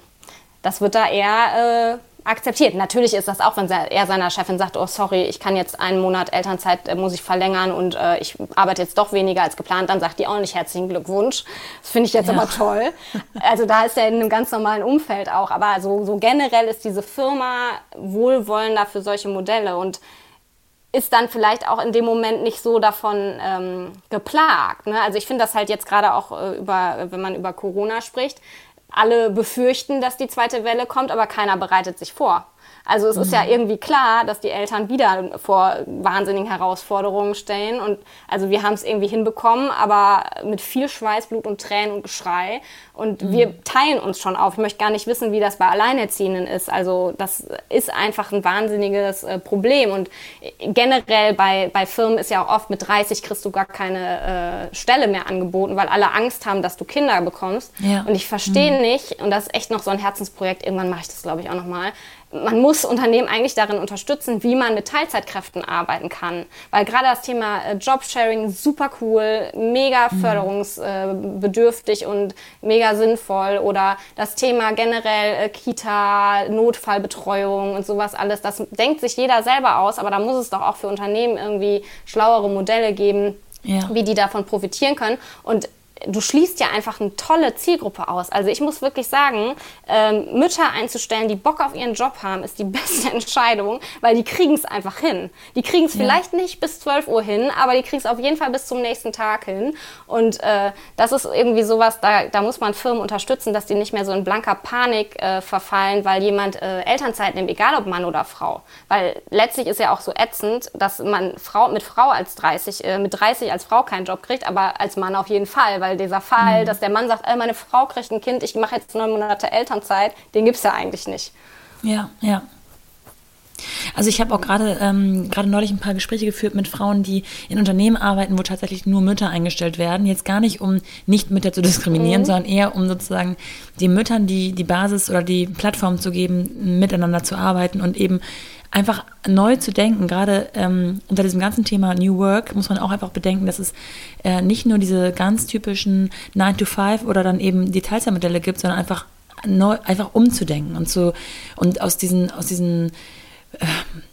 das wird da eher äh, akzeptiert. Natürlich ist das auch, wenn er seiner Chefin sagt, oh sorry, ich kann jetzt einen Monat Elternzeit, äh, muss ich verlängern und äh, ich arbeite jetzt doch weniger als geplant, dann sagt die auch nicht herzlichen Glückwunsch. Das finde ich jetzt ja. aber toll. Also da ist er in einem ganz normalen Umfeld auch. Aber so, so generell ist diese Firma wohlwollender für solche Modelle und ist dann vielleicht auch in dem Moment nicht so davon ähm, geplagt. Ne? Also ich finde das halt jetzt gerade auch äh, über, wenn man über Corona spricht, alle befürchten, dass die zweite Welle kommt, aber keiner bereitet sich vor. Also es mhm. ist ja mhm. irgendwie klar, dass die Eltern wieder vor wahnsinnigen Herausforderungen stellen. Und also wir haben es irgendwie hinbekommen, aber mit viel Schweiß, Blut und Tränen und Geschrei. Und mhm. wir teilen uns schon auf. Ich möchte gar nicht wissen, wie das bei Alleinerziehenden ist. Also das ist einfach ein wahnsinniges äh, Problem. Und generell bei, bei Firmen ist ja auch oft mit 30 kriegst du gar keine äh, Stelle mehr angeboten, weil alle Angst haben, dass du Kinder bekommst. Ja. Und ich verstehe mhm. nicht, und das ist echt noch so ein Herzensprojekt, irgendwann mache ich das, glaube ich, auch nochmal, man muss Unternehmen eigentlich darin unterstützen, wie man mit Teilzeitkräften arbeiten kann. Weil gerade das Thema äh, Jobsharing super cool, mega mhm. förderungsbedürftig und mega sinnvoll. Oder das Thema generell äh, Kita, Notfallbetreuung und sowas alles. Das denkt sich jeder selber aus, aber da muss es doch auch für Unternehmen irgendwie schlauere Modelle geben, ja. wie die davon profitieren können. Und du schließt ja einfach eine tolle Zielgruppe aus. Also ich muss wirklich sagen, ähm, Mütter einzustellen, die Bock auf ihren Job haben, ist die <laughs> beste Entscheidung, weil die kriegen es einfach hin. Die kriegen es ja. vielleicht nicht bis 12 Uhr hin, aber die kriegen es auf jeden Fall bis zum nächsten Tag hin. Und äh, das ist irgendwie sowas, da, da muss man Firmen unterstützen, dass die nicht mehr so in blanker Panik äh, verfallen, weil jemand äh, Elternzeit nimmt, egal ob Mann oder Frau. Weil letztlich ist ja auch so ätzend, dass man Frau mit Frau als 30, äh, mit 30 als Frau keinen Job kriegt, aber als Mann auf jeden Fall, weil dieser Fall, mhm. dass der Mann sagt, meine Frau kriegt ein Kind, ich mache jetzt neun Monate Elternzeit, den gibt es ja eigentlich nicht. Ja, ja. Also ich habe auch gerade ähm, gerade neulich ein paar Gespräche geführt mit Frauen, die in Unternehmen arbeiten, wo tatsächlich nur Mütter eingestellt werden. Jetzt gar nicht, um nicht Mütter zu diskriminieren, mhm. sondern eher um sozusagen den Müttern die, die Basis oder die Plattform zu geben, miteinander zu arbeiten und eben einfach neu zu denken. Gerade ähm, unter diesem ganzen Thema New Work muss man auch einfach bedenken, dass es äh, nicht nur diese ganz typischen 9 to 5 oder dann eben die Teilzeitmodelle gibt, sondern einfach neu, einfach umzudenken und so und aus diesen, aus diesen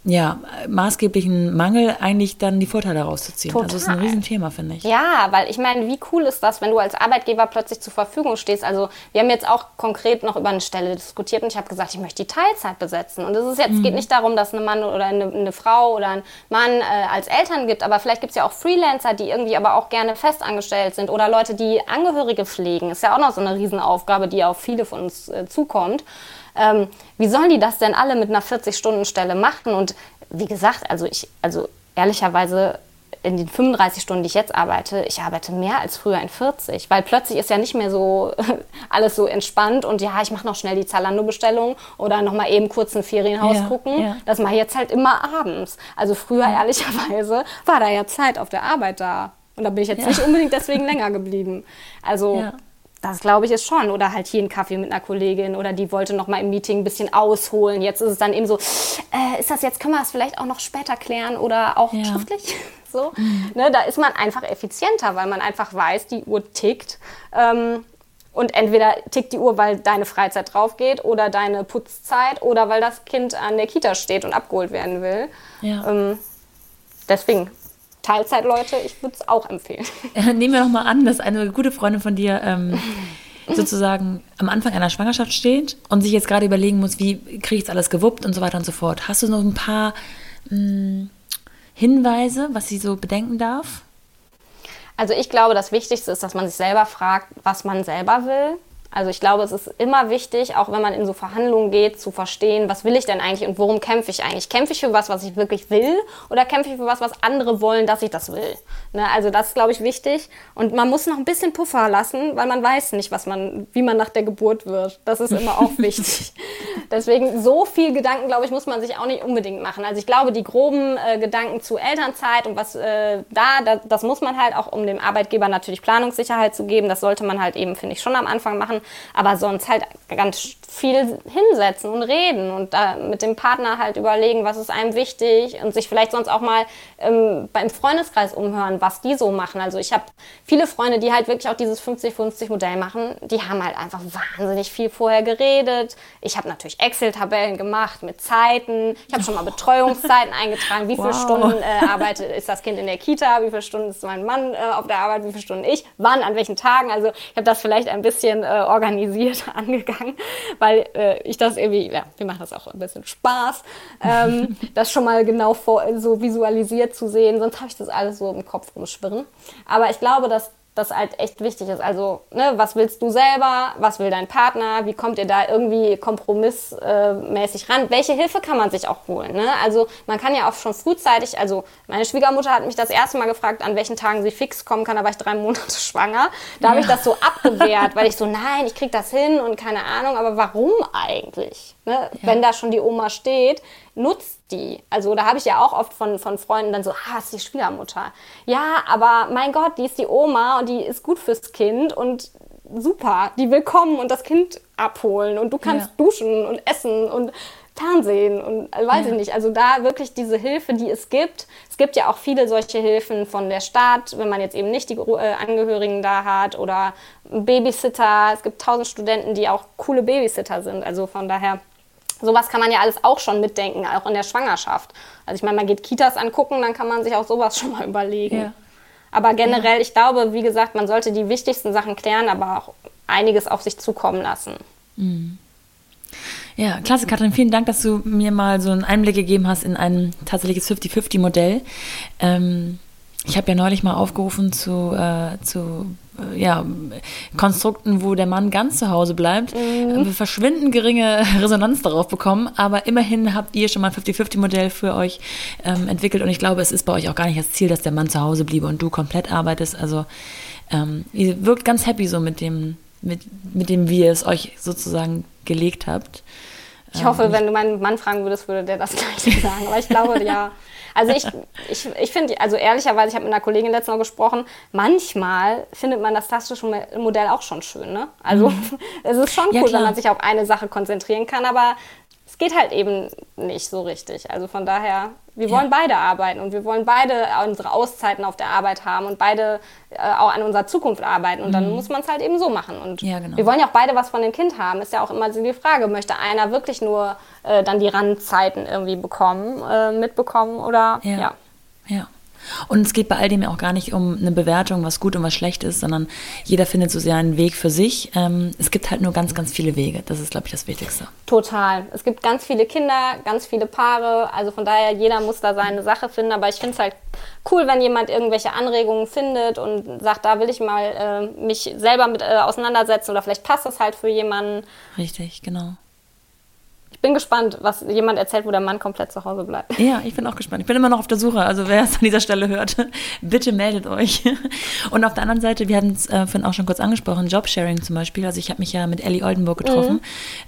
ja, maßgeblichen Mangel eigentlich dann die Vorteile rauszuziehen. Total. Also das ist ein Riesenthema, finde ich. Ja, weil ich meine, wie cool ist das, wenn du als Arbeitgeber plötzlich zur Verfügung stehst? Also wir haben jetzt auch konkret noch über eine Stelle diskutiert und ich habe gesagt, ich möchte die Teilzeit besetzen. Und es ist jetzt mhm. geht nicht darum, dass ein Mann oder eine, eine Frau oder ein Mann äh, als Eltern gibt, aber vielleicht gibt es ja auch Freelancer, die irgendwie aber auch gerne festangestellt sind oder Leute, die Angehörige pflegen. Ist ja auch noch so eine Riesenaufgabe, die auf viele von uns äh, zukommt. Ähm, wie sollen die das denn alle mit einer 40-Stunden-Stelle machen? Und wie gesagt, also ich, also ehrlicherweise in den 35 Stunden, die ich jetzt arbeite, ich arbeite mehr als früher in 40, weil plötzlich ist ja nicht mehr so <laughs> alles so entspannt und ja, ich mache noch schnell die Zalando-Bestellung oder noch mal eben kurz ein Ferienhaus ja, gucken. Ja. Das mache ich jetzt halt immer abends. Also früher, ja. ehrlicherweise, war da ja Zeit auf der Arbeit da. Und da bin ich jetzt nicht unbedingt deswegen <laughs> länger geblieben. Also das glaube ich ist schon. Oder halt hier einen Kaffee mit einer Kollegin oder die wollte noch mal im Meeting ein bisschen ausholen. Jetzt ist es dann eben so, äh, ist das jetzt, können wir das vielleicht auch noch später klären oder auch ja. schriftlich? <laughs> so. Mhm. Ne, da ist man einfach effizienter, weil man einfach weiß, die Uhr tickt. Ähm, und entweder tickt die Uhr, weil deine Freizeit drauf geht oder deine Putzzeit oder weil das Kind an der Kita steht und abgeholt werden will. Ja. Ähm, deswegen Teilzeitleute, ich würde es auch empfehlen. <laughs> Nehmen wir doch mal an, dass eine gute Freundin von dir ähm, sozusagen am Anfang einer Schwangerschaft steht und sich jetzt gerade überlegen muss, wie kriege ich es alles gewuppt und so weiter und so fort. Hast du noch ein paar mh, hm, Hinweise, was sie so bedenken darf? Also ich glaube, das Wichtigste ist, dass man sich selber fragt, was man selber will also ich glaube, es ist immer wichtig, auch wenn man in so Verhandlungen geht, zu verstehen, was will ich denn eigentlich und worum kämpfe ich eigentlich? Kämpfe ich für was, was ich wirklich will oder kämpfe ich für was, was andere wollen, dass ich das will? Ne? Also das ist, glaube ich, wichtig. Und man muss noch ein bisschen Puffer lassen, weil man weiß nicht, was man, wie man nach der Geburt wird. Das ist immer auch <laughs> wichtig. Deswegen so viel Gedanken, glaube ich, muss man sich auch nicht unbedingt machen. Also ich glaube, die groben äh, Gedanken zu Elternzeit und was äh, da, da, das muss man halt auch, um dem Arbeitgeber natürlich Planungssicherheit zu geben. Das sollte man halt eben, finde ich, schon am Anfang machen aber sonst halt ganz viel hinsetzen und reden und da mit dem Partner halt überlegen, was ist einem wichtig und sich vielleicht sonst auch mal ähm, beim Freundeskreis umhören, was die so machen. Also ich habe viele Freunde, die halt wirklich auch dieses 50-50-Modell machen, die haben halt einfach wahnsinnig viel vorher geredet. Ich habe natürlich Excel-Tabellen gemacht mit Zeiten. Ich habe schon mal Betreuungszeiten eingetragen, wie wow. viele Stunden äh, arbeitet ist das Kind in der Kita, wie viele Stunden ist mein Mann äh, auf der Arbeit, wie viele Stunden ich, wann, an welchen Tagen. Also ich habe das vielleicht ein bisschen äh, organisiert <laughs> angegangen, weil äh, ich das irgendwie, ja, wir machen das auch ein bisschen Spaß, ähm, <laughs> das schon mal genau vor, so visualisiert zu sehen. Sonst habe ich das alles so im Kopf rumschwirren. Aber ich glaube, dass das halt echt wichtig ist. Also, ne, was willst du selber? Was will dein Partner? Wie kommt ihr da irgendwie kompromissmäßig ran? Welche Hilfe kann man sich auch holen? Ne? Also, man kann ja auch schon frühzeitig, also meine Schwiegermutter hat mich das erste Mal gefragt, an welchen Tagen sie fix kommen kann. Da war ich drei Monate <laughs> schwanger. Da ja. habe ich das so abgewehrt, weil ich so, nein, ich krieg das hin und keine Ahnung. Aber warum eigentlich? Ne? Ja. Wenn da schon die Oma steht, nutzt die? Also da habe ich ja auch oft von, von Freunden dann so, ah, ist die Schwiegermutter. Ja, aber mein Gott, die ist die Oma und die ist gut fürs Kind und super, die will kommen und das Kind abholen und du kannst ja. duschen und essen und Fernsehen und weiß ja. ich nicht. Also da wirklich diese Hilfe, die es gibt. Es gibt ja auch viele solche Hilfen von der Stadt, wenn man jetzt eben nicht die äh, Angehörigen da hat oder Babysitter. Es gibt tausend Studenten, die auch coole Babysitter sind. Also von daher sowas kann man ja alles auch schon mitdenken, auch in der Schwangerschaft. Also ich meine, man geht Kitas angucken, dann kann man sich auch sowas <laughs> schon mal überlegen. Ja. Aber generell, ja. ich glaube, wie gesagt, man sollte die wichtigsten Sachen klären, aber auch einiges auf sich zukommen lassen. Mhm. Ja, klasse, Katrin. Vielen Dank, dass du mir mal so einen Einblick gegeben hast in ein tatsächliches 50-50-Modell. Ähm, ich habe ja neulich mal aufgerufen zu, äh, zu äh, ja, Konstrukten, wo der Mann ganz zu Hause bleibt. Mhm. Wir verschwinden geringe <laughs> Resonanz darauf bekommen, aber immerhin habt ihr schon mal ein 50-50-Modell für euch ähm, entwickelt und ich glaube, es ist bei euch auch gar nicht das Ziel, dass der Mann zu Hause bliebe und du komplett arbeitest. Also ähm, ihr wirkt ganz happy so mit dem, mit, mit dem, wie ihr es euch sozusagen gelegt habt. Ich hoffe, ähm, wenn du meinen Mann fragen würdest, würde der das <laughs> gleich sagen. Aber ich glaube, ja. <laughs> Also ich, ich, ich finde, also ehrlicherweise, ich habe mit einer Kollegin letztes Mal gesprochen, manchmal findet man das klassische Modell auch schon schön. Ne? Also mhm. <laughs> es ist schon cool, ja, wenn man sich auf eine Sache konzentrieren kann, aber geht halt eben nicht so richtig. Also von daher, wir wollen ja. beide arbeiten und wir wollen beide unsere Auszeiten auf der Arbeit haben und beide äh, auch an unserer Zukunft arbeiten. Und mhm. dann muss man es halt eben so machen. Und ja, genau. wir wollen ja auch beide was von dem Kind haben. Ist ja auch immer so die Frage, möchte einer wirklich nur äh, dann die Randzeiten irgendwie bekommen, äh, mitbekommen oder ja. ja. ja. Und es geht bei all dem ja auch gar nicht um eine Bewertung, was gut und was schlecht ist, sondern jeder findet so sehr einen Weg für sich. Ähm, es gibt halt nur ganz, ganz viele Wege. Das ist, glaube ich, das Wichtigste. Total. Es gibt ganz viele Kinder, ganz viele Paare. Also von daher, jeder muss da seine Sache finden. Aber ich finde es halt cool, wenn jemand irgendwelche Anregungen findet und sagt, da will ich mal äh, mich selber mit äh, auseinandersetzen oder vielleicht passt das halt für jemanden. Richtig, genau bin gespannt, was jemand erzählt, wo der Mann komplett zu Hause bleibt. Ja, ich bin auch gespannt. Ich bin immer noch auf der Suche. Also wer es an dieser Stelle hört, <laughs> bitte meldet euch. <laughs> Und auf der anderen Seite, wir hatten es äh, vorhin auch schon kurz angesprochen, Jobsharing zum Beispiel. Also ich habe mich ja mit Ellie Oldenburg getroffen. Mhm.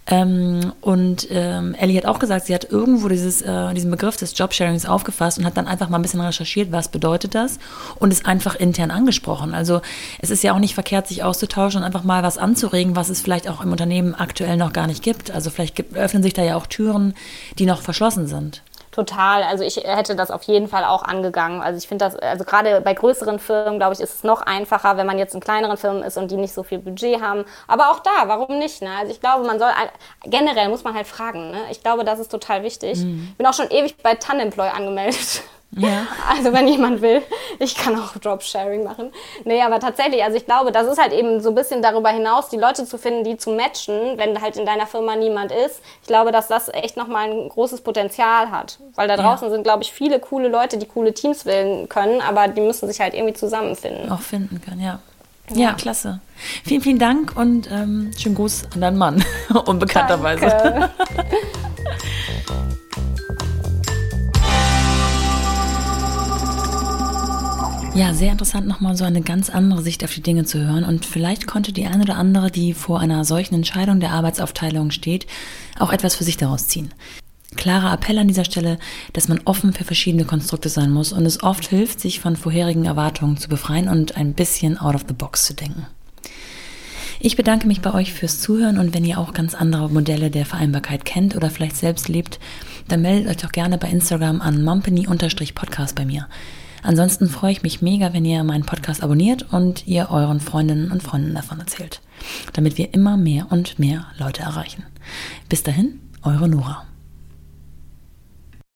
Ähm, und ähm, Ellie hat auch gesagt, sie hat irgendwo dieses, äh, diesen Begriff des Jobsharings aufgefasst und hat dann einfach mal ein bisschen recherchiert, was bedeutet das und es einfach intern angesprochen. Also es ist ja auch nicht verkehrt, sich auszutauschen und einfach mal was anzuregen, was es vielleicht auch im Unternehmen aktuell noch gar nicht gibt. Also vielleicht gibt, öffnen sich da ja auch Türen, die noch verschlossen sind. Total. Also ich hätte das auf jeden Fall auch angegangen. Also ich finde das, also gerade bei größeren Firmen, glaube ich, ist es noch einfacher, wenn man jetzt in kleineren Firmen ist und die nicht so viel Budget haben. Aber auch da, warum nicht? Ne? Also ich glaube, man soll, generell muss man halt fragen. Ne? Ich glaube, das ist total wichtig. Mhm. Ich bin auch schon ewig bei Tanemploy angemeldet. Ja. <laughs> Also wenn jemand will, ich kann auch Dropsharing machen. Nee, aber tatsächlich, also ich glaube, das ist halt eben so ein bisschen darüber hinaus, die Leute zu finden, die zu matchen, wenn halt in deiner Firma niemand ist. Ich glaube, dass das echt nochmal ein großes Potenzial hat. Weil da draußen ja. sind, glaube ich, viele coole Leute, die coole Teams wählen können, aber die müssen sich halt irgendwie zusammenfinden. Auch finden können, ja. Ja, ja klasse. Vielen, vielen Dank und ähm, schönen Gruß an deinen Mann, <laughs> unbekannterweise. <laughs> Ja, sehr interessant, nochmal so eine ganz andere Sicht auf die Dinge zu hören. Und vielleicht konnte die eine oder andere, die vor einer solchen Entscheidung der Arbeitsaufteilung steht, auch etwas für sich daraus ziehen. Klarer Appell an dieser Stelle, dass man offen für verschiedene Konstrukte sein muss und es oft hilft, sich von vorherigen Erwartungen zu befreien und ein bisschen out of the box zu denken. Ich bedanke mich bei euch fürs Zuhören und wenn ihr auch ganz andere Modelle der Vereinbarkeit kennt oder vielleicht selbst lebt, dann meldet euch doch gerne bei Instagram an mumpany-podcast bei mir. Ansonsten freue ich mich mega, wenn ihr meinen Podcast abonniert und ihr euren Freundinnen und Freunden davon erzählt, damit wir immer mehr und mehr Leute erreichen. Bis dahin, eure Nora.